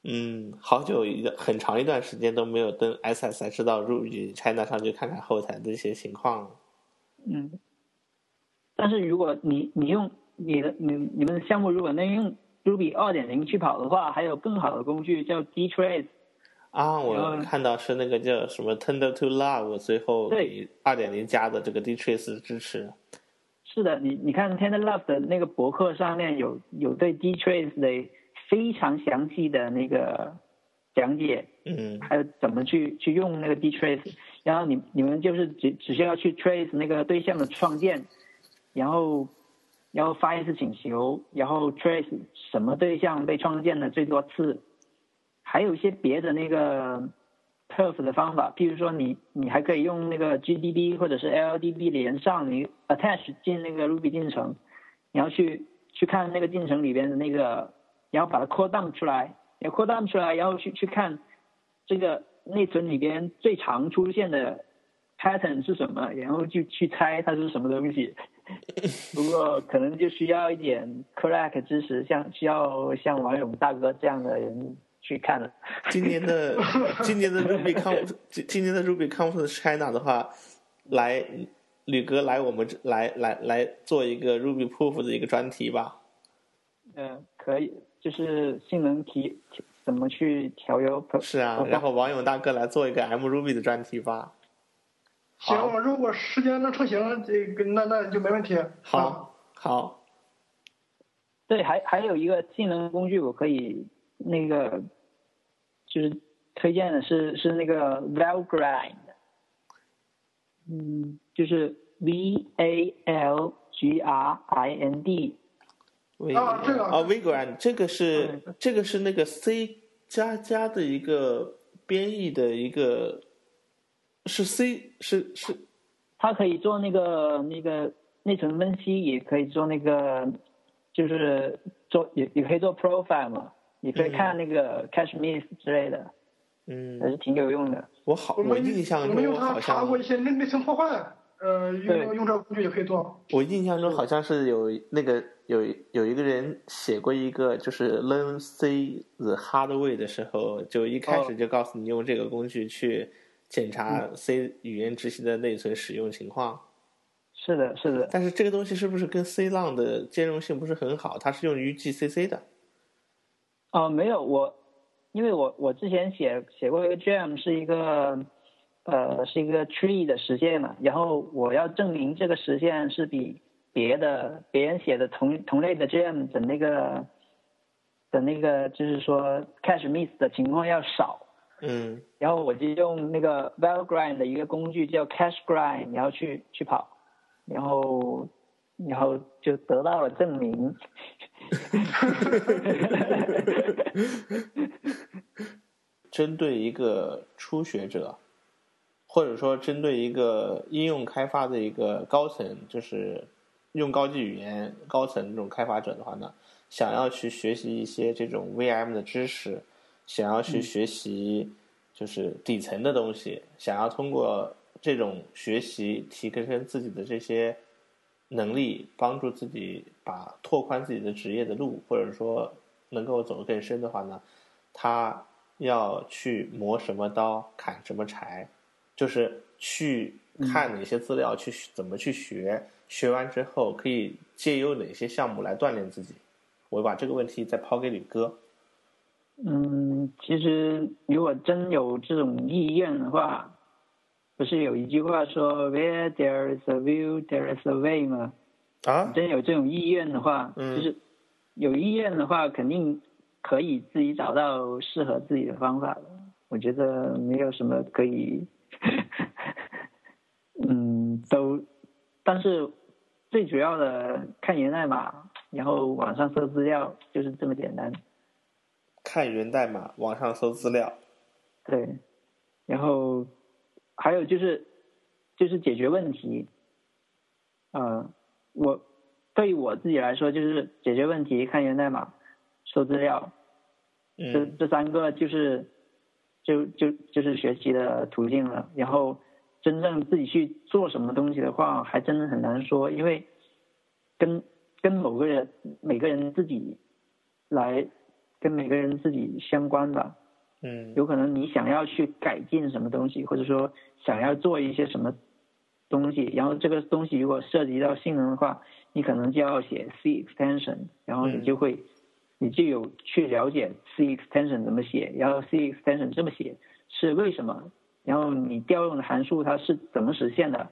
嗯，好久一个很长一段时间都没有登 SSH 到 Ruby China 上去看看后台的一些情况了。嗯，但是如果你你用你的你你们的项目如果能用 Ruby 二点零去跑的话，还有更好的工具叫 dtrace。啊，我看到是那个叫什么 Tender to Love，最后二点零加的这个 dtrace 支持。是的，你你看 Tender Love 的那个博客上面有有对 dtrace 的非常详细的那个讲解，嗯。还有怎么去去用那个 dtrace，然后你你们就是只只需要去 trace 那个对象的创建，然后然后发一次请求，然后 trace 什么对象被创建的最多次，还有一些别的那个 perf 的方法，譬如说你你还可以用那个 GDB 或者是 LDB 连上，你 attach 进那个 Ruby 进程，然后去去看那个进程里边的那个，然后把它 call dump 出来，然后扩 dump 出来，然后去去看这个内存里边最常出现的 pattern 是什么，然后就去猜它是什么东西。不过可能就需要一点 crack 知识，像需要像王勇大哥这样的人去看了。今年的 <laughs> 今年的 Ruby Conf 今今年的 Ruby Conference China 的话，来吕哥来我们这来来来做一个 Ruby Proof 的一个专题吧。嗯，可以，就是性能提怎么去调优。是啊，然后王勇大哥来做一个 M Ruby 的专题吧。行，如果时间能成型，这个那那就没问题。好，好。对，还还有一个技能工具，我可以那个就是推荐的是是那个 Valgrind，嗯，就是 V A L G R I N D。啊，这个啊，Valgrind 这个是这个是那个 C 加加的一个编译的一个。是 C 是是，它可以做那个那个内存分析，也可以做那个，就是做也也可以做 profile 嘛，也可以看那个 cache miss 之类的，嗯，还是挺有用的。我好，我印象中我们用它查过一些内内存破坏，呃，用用这个工具也可以做。我印象中好像是有那个有有一个人写过一个，就是 learn C the hard way 的时候，就一开始就告诉你用这个工具去。检查 C 语言执行的内存使用情况，是的，是的。但是这个东西是不是跟 C 浪的兼容性不是很好？它是用于 GCC 的。哦，没有，我因为我我之前写写过一个 Gem，是一个呃是一个 Tree 的实现嘛，然后我要证明这个实现是比别的别人写的同同类的 Gem 的那个的那个就是说 Cache Miss 的情况要少。嗯，然后我就用那个 Valgrind 的一个工具叫 Cache Grind，然后去去跑，然后然后就得到了证明。<laughs> 针对一个初学者，或者说针对一个应用开发的一个高层，就是用高级语言高层这种开发者的话呢，想要去学习一些这种 VM 的知识。想要去学习，就是底层的东西，想要通过这种学习提升自己的这些能力，帮助自己把拓宽自己的职业的路，或者说能够走得更深的话呢，他要去磨什么刀，砍什么柴，就是去看哪些资料，去怎么去学，学完之后可以借由哪些项目来锻炼自己。我把这个问题再抛给吕哥。嗯，其实如果真有这种意愿的话，不是有一句话说 “Where there is a will, there is a way” 吗？啊，真有这种意愿的话，就是有意愿的话，肯定可以自己找到适合自己的方法的。我觉得没有什么可以，<laughs> 嗯，都，但是最主要的看源代码，然后网上搜资料，就是这么简单。看源代码，网上搜资料。对，然后还有就是，就是解决问题。嗯，我对于我自己来说，就是解决问题、看源代码、搜资料，这这三个就是就就就是学习的途径了。然后真正自己去做什么东西的话，还真的很难说，因为跟跟某个人、每个人自己来。跟每个人自己相关吧，嗯，有可能你想要去改进什么东西，或者说想要做一些什么东西，然后这个东西如果涉及到性能的话，你可能就要写 C extension，然后你就会，你就有去了解 C extension 怎么写，然后 C extension 这么写是为什么，然后你调用的函数它是怎么实现的，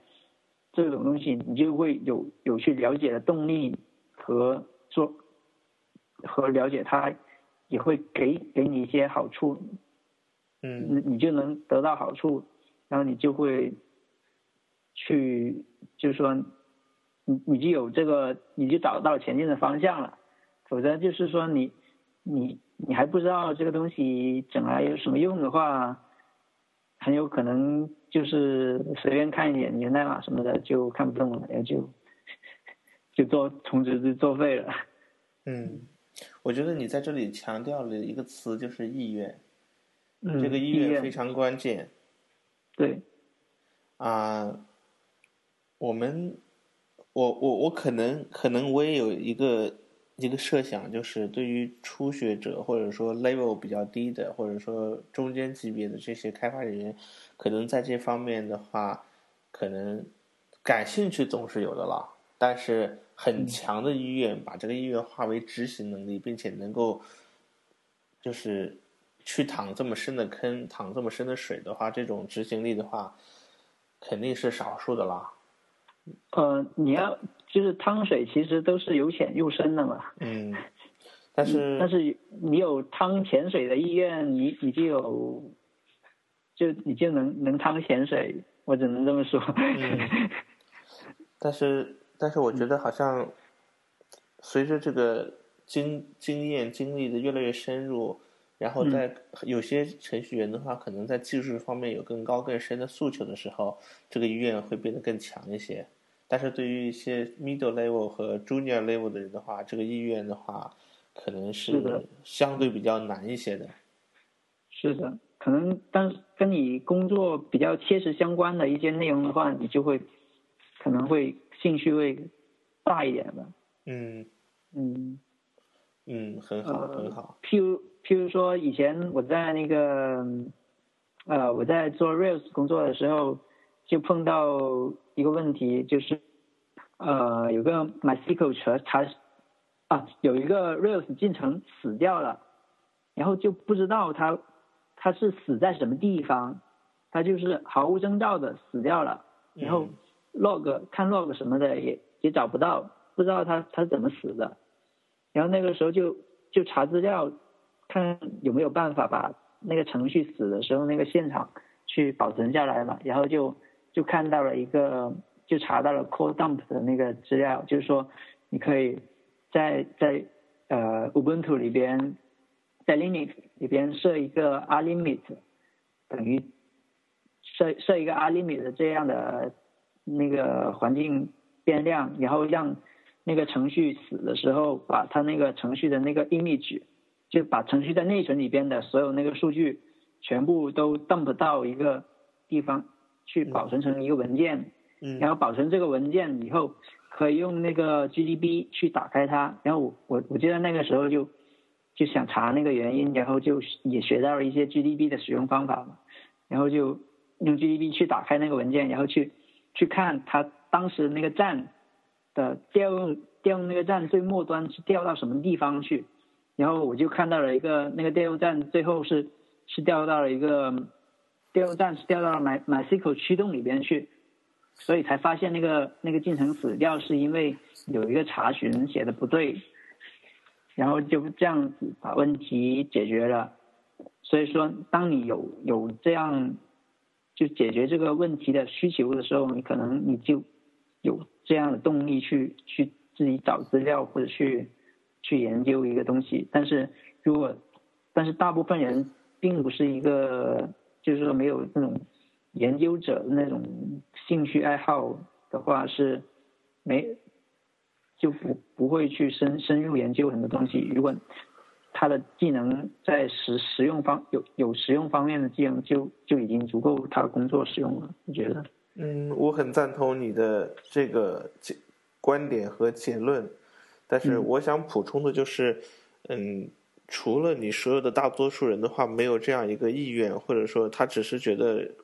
这种东西你就会有有去了解的动力和做和了解它。也会给给你一些好处，嗯，你你就能得到好处，然后你就会去，就是说，你你就有这个，你就找到前进的方向了。否则就是说，你你你还不知道这个东西整来有什么用的话，很有可能就是随便看一眼源代码什么的就看不懂了，然后就就做从此就作废了。嗯。我觉得你在这里强调了一个词，就是意愿。这个意愿非常关键。对。啊，我们，我我我可能可能我也有一个一个设想，就是对于初学者或者说 level 比较低的，或者说中间级别的这些开发人员，可能在这方面的话，可能感兴趣总是有的了，但是。很强的意愿，把这个意愿化为执行能力，并且能够，就是去淌这么深的坑、淌这么深的水的话，这种执行力的话，肯定是少数的啦。呃，你要就是汤水，其实都是由浅入深的嘛。嗯，但是但是你有汤浅水的意愿，你你就有，就你就能能汤浅水，我只能这么说。嗯，<laughs> 但是但是我觉得好像随着这个经经验经历的越来越深入，然后在有些程序员的话，可能在技术方面有更高更深的诉求的时候，这个意愿会变得更强一些。但是对于一些 middle level 和 junior level 的人的话，这个意愿的话，可能是的相对比较难一些的。是的，可能但是跟你工作比较切实相关的一些内容的话，你就会可能会兴趣会大一点吧。嗯嗯嗯，很好很好。譬如譬如说，以前我在那个呃我在做 Rails 工作的时候，就碰到一个问题，就是呃有个 MySQL 查查啊有一个 Rails 进程死掉了，然后就不知道它它是死在什么地方，它就是毫无征兆的死掉了，然后 log 看 log 什么的也也找不到，不知道它它是怎么死的，然后那个时候就就查资料，看有没有办法把那个程序死的时候那个现场去保存下来嘛，然后就就看到了一个就查到了 code dump 的那个资料，就是说你可以在在呃 Ubuntu 里边，在 Linux 里边设一个 r limit，等于设设一个 r limit 的这样的那个环境变量，然后让那个程序死的时候，把它那个程序的那个 image，就把程序在内存里边的所有那个数据全部都 dump 到一个地方去保存成一个文件，嗯。然后保存这个文件以后，可以用那个 GDB 去打开它。然后我我我记得那个时候就就想查那个原因，然后就也学到了一些 GDB 的使用方法嘛，然后就用 GDB 去打开那个文件，然后去去看它当时那个站的调用调用那个站最末端是调到什么地方去，然后我就看到了一个那个调用站最后是是调到了一个调站调到了 My MySQL 驱动里边去，所以才发现那个那个进程死掉是因为有一个查询写的不对，然后就这样子把问题解决了。所以说，当你有有这样就解决这个问题的需求的时候，你可能你就有这样的动力去去自己找资料或者去去研究一个东西。但是如果但是大部分人并不是一个就是说没有那种研究者的那种兴趣爱好的话，是没就不不会去深深入研究很多东西。如果他的技能在实实用方有有实用方面的技能就就已经足够他工作使用了，你觉得？嗯，我很赞同你的这个结观点和结论，但是嗯我想补充的就是，嗯，除了你所有的大多数人的话没有这样一个意愿，或者说他只是觉得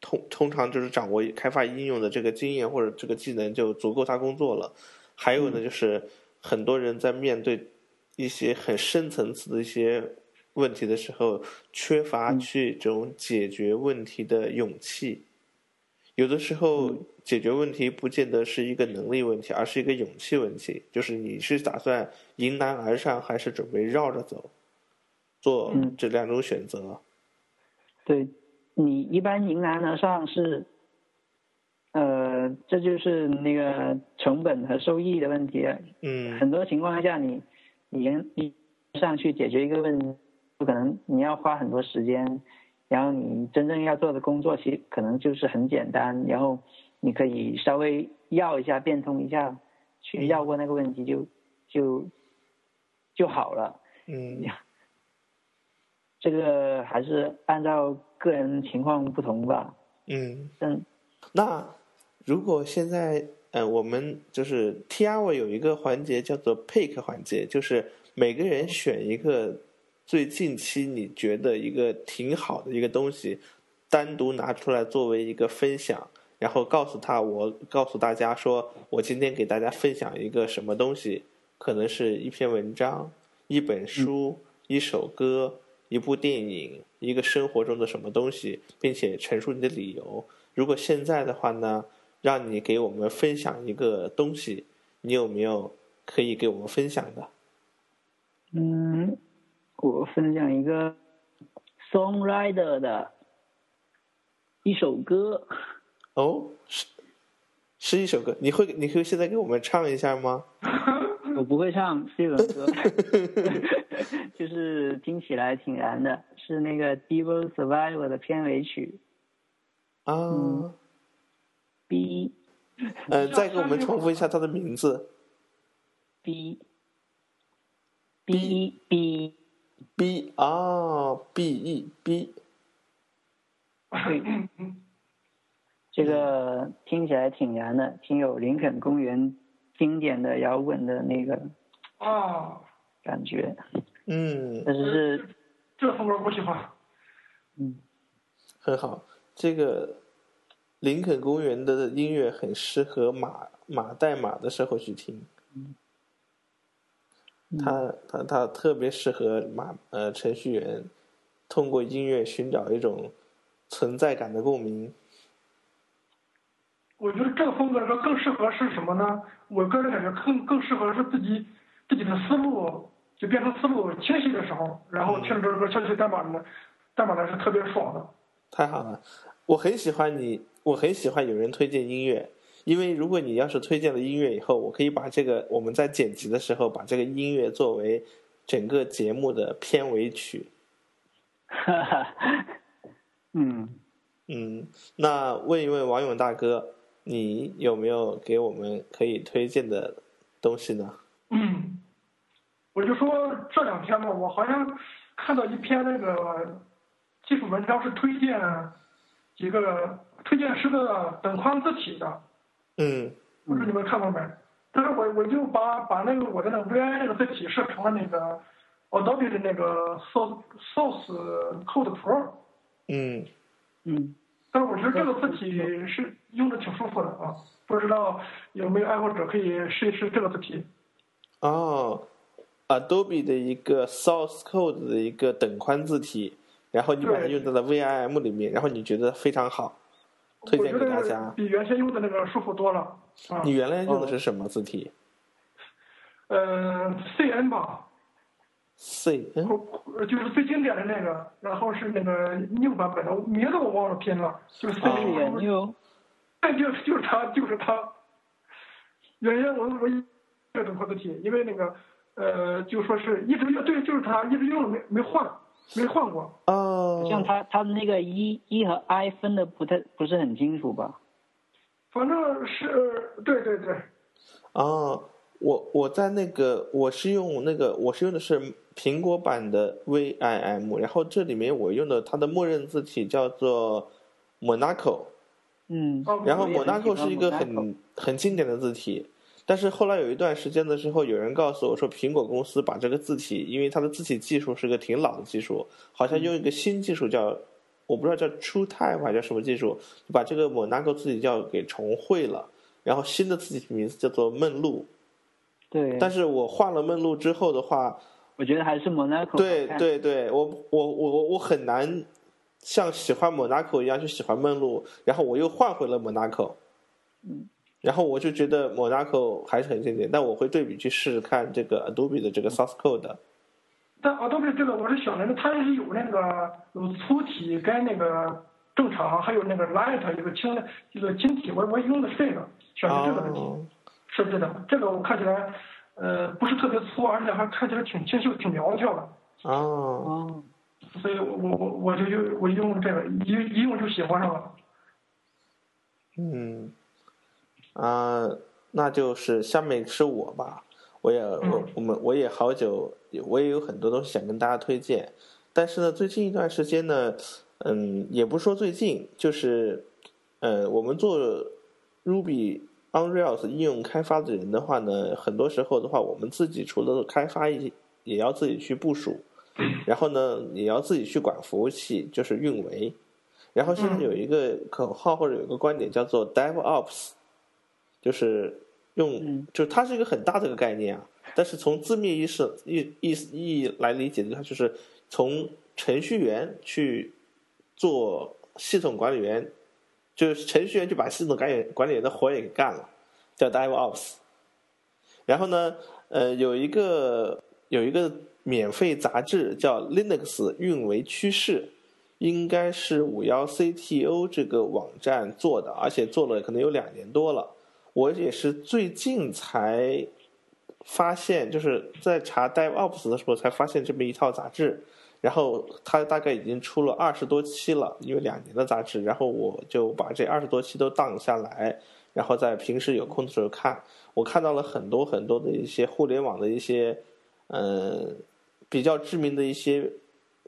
通通常就是掌握开发应用的这个经验或者这个技能就足够他工作了，还有呢就是很多人在面对一些很深层次的一些问题的时候，缺乏去这种解决问题的勇气。有的时候解决问题不见得是一个能力问题，而是一个勇气问题。就是你是打算迎难而上，还是准备绕着走？做嗯这两种选择。对你一般迎难而上是，呃，这就是那个成本和收益的问题。嗯很多情况下你，你迎你上去解决一个问题，不可能你要花很多时间，然后你真正要做的工作其实可能就是很简单，然后你可以稍微绕一下、变通一下，去绕过那个问题就就就好了。嗯 <laughs> 这个还是按照个人情况不同吧。嗯。但那如果现在，呃，我们就是 T R 有一个环节叫做 pick 环节，就是每个人选一个最近期你觉得一个挺好的一个东西，单独拿出来作为一个分享，然后告诉他，我告诉大家说，我今天给大家分享一个什么东西，可能是一篇文章、一本书、一首歌、一部电影、一个生活中的什么东西，并且陈述你的理由。如果现在的话呢，让你给我们分享一个东西，你有没有可以给我们分享的？嗯，我分享一个 songwriter 的一首歌。哦，是是一首歌，你会你可以现在给我们唱一下吗？<laughs> 我不会唱是一首歌，<laughs> 就是听起来挺燃的，是那个《Devil Survivor》的片尾曲。啊，B 呃，再给我们重复一下他的名字 B B B，，B 啊，B E B，对，这个听起来挺燃的，挺有林肯公园经典的摇滚的那个啊，感觉，嗯，但是是这个风格我喜欢。嗯很好。这个林肯公园的音乐很适合码码代码的时候去听，他他他特别适合码呃程序员通过音乐寻找一种存在感的共鸣。我觉得这个风格的歌更适合是什么呢？我个人感觉更更适合是自己自己的思路就变成思路清晰的时候，然后听着这首歌敲这些代码呢，代码呢是特别爽的。太好了，我很喜欢你，我很喜欢有人推荐音乐，因为如果你要是推荐了音乐以后，我可以把这个我们在剪辑的时候把这个音乐作为整个节目的片尾曲。哈哈，嗯，嗯，那问一问王勇大哥，你有没有给我们可以推荐的东西呢？嗯，我就说这两天嘛，我好像看到一篇那个技术文章是推荐几个推荐是个等宽字体的，嗯不知道你们看过没？但是我我就把把那个我的那个 VI 那个字体设成了那个 Adobe 的那个 Source Source Code Pro，嗯，嗯，但是我觉得这个字体是用的挺舒服的啊，不知道有没有爱好者可以试一试这个字体。哦，Adobe 的一个 Source Code 的一个等宽字体，然后你把它用在了 VIM 里面，然后你觉得非常好，推荐给大家。比原先用的那个舒服多了啊。你原来用的是什么字体呃，CN 吧，？C 嗯呃就是最经典的那个，然后是那个 New 版本的，名字我忘了拼了，就是 C 哦是研究，哎，就是就是它，就是它。原先我我这种字体，因为那个呃，就说是一直用，对，就是它，一直用了没没换，没换过。哦，像它它那个一一和 I 分的不太不是很清楚吧？反正是对对对，哦，我我在那个我是用那个我是用的是苹果版的 VIM，然后这里面我用的它的默认字体叫做 Monaco，嗯，哦然后 Monaco 是一个很很经典的字体，但是后来有一段时间的时候，有人告诉我说，苹果公司把这个字体，因为它的字体技术是个挺老的技术，好像用一个新技术叫，我不知道叫 TrueType 还是叫什么技术，把这个 Monaco 字体叫给重绘了，然后新的字体名字叫做梦露。对，但是我换了梦露之后的话，我觉得还是 Monaco 对，对对，我我我我我很难像喜欢 Monaco 一样去喜欢梦露，然后我又换回了 Monaco，嗯，然后我就觉得 Monaco 还是很经典，但我会对比去试试看这个 Adobe 的这个 Source Code。但 Adobe 这个我是想着，它是有那个有粗体跟那个正常，还有那个 light 一个轻一个晶体，我我用的是这个，选的这个字体哦，设计的。这个我看起来呃不是特别粗，而且还看起来挺清秀、挺苗条的。哦，哦，所以我我我我就用我用这个一一用就喜欢上了。嗯，啊、那就是下面是我吧，我也我嗯我们我也好久，我也有很多东西想跟大家推荐，但是呢，最近一段时间呢，嗯，也不说最近，就是，呃，我们做 Ruby on Rails 应用开发的人的话呢，很多时候的话，我们自己除了开发也也要自己去部署，然后呢，也要自己去管服务器，就是运维。然后现在有一个口号或者有一个观点叫做 DevOps，就是用嗯，就它是一个很大的一个概念啊。但是从字面意思意意思意义来理解，它就是从程序员去做系统管理员，就是程序员就把系统管理管理员的活也给干了，叫 DevOps。然后呢，呃，有一个有一个免费杂志叫 Linux 运维趋势，应该是五幺 CTO 这个网站做的，而且做了可能有两年多了。我也是最近才发现，就是在查 DevOps 的时候才发现这么一套杂志。然后它大概已经出了二十多期了，因为两年的杂志。然后我就把这二十多期都荡下来，然后在平时有空的时候看。我看到了很多很多的一些互联网的一些，呃，比较知名的一些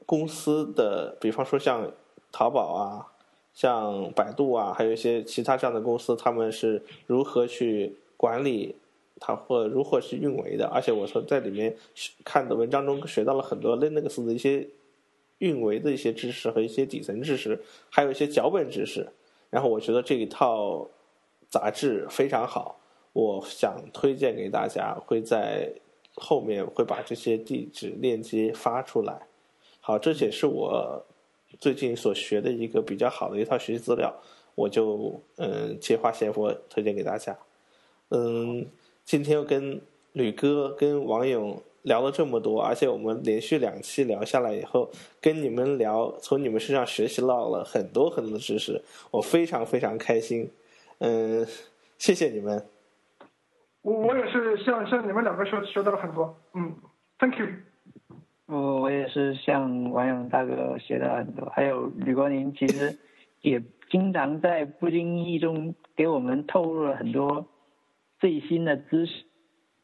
公司的，比方说像淘宝啊，像百度啊，还有一些其他这样的公司，他们是如何去管理它或如何去运维的。而且我说在里面看的文章中学到了很多 Linux 的一些运维的一些知识和一些底层知识，还有一些脚本知识。然后我觉得这一套杂志非常好。我想推荐给大家，会在后面会把这些地址链接发出来。好，这也是我最近所学的一个比较好的一套学习资料，我就嗯借话先佛推荐给大家。嗯，今天又跟吕哥跟王勇聊了这么多，而且我们连续两期聊下来以后，跟你们聊，从你们身上学习到了很多很多的知识，我非常非常开心。嗯，谢谢你们。我我也是向向你们两个学学到了很多，嗯，Thank you。我我也是向王勇大哥学到很多，还有吕国宁，其实也经常在不经意中给我们透露了很多最新的知识，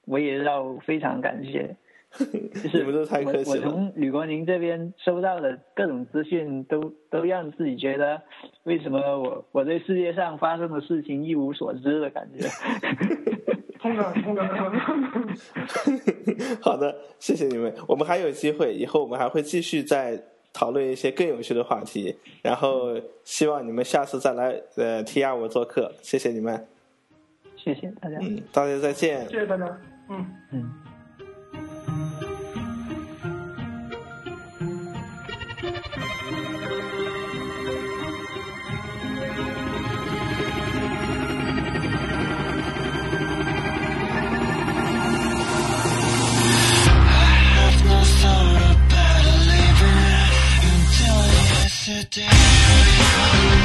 我也要非常感谢。你们都太客气了。我从吕国宁这边收到的各种资讯，都都让自己觉得，为什么我我对世界上发生的事情一无所知的感觉。<laughs> <laughs> 好的，谢谢你们。我们还有机会，以后我们还会继续再讨论一些更有趣的话题。然后希望你们下次再来呃 T R 我做客，谢谢你们。谢谢大家。嗯，大家再见。谢谢大家。嗯嗯。sit down.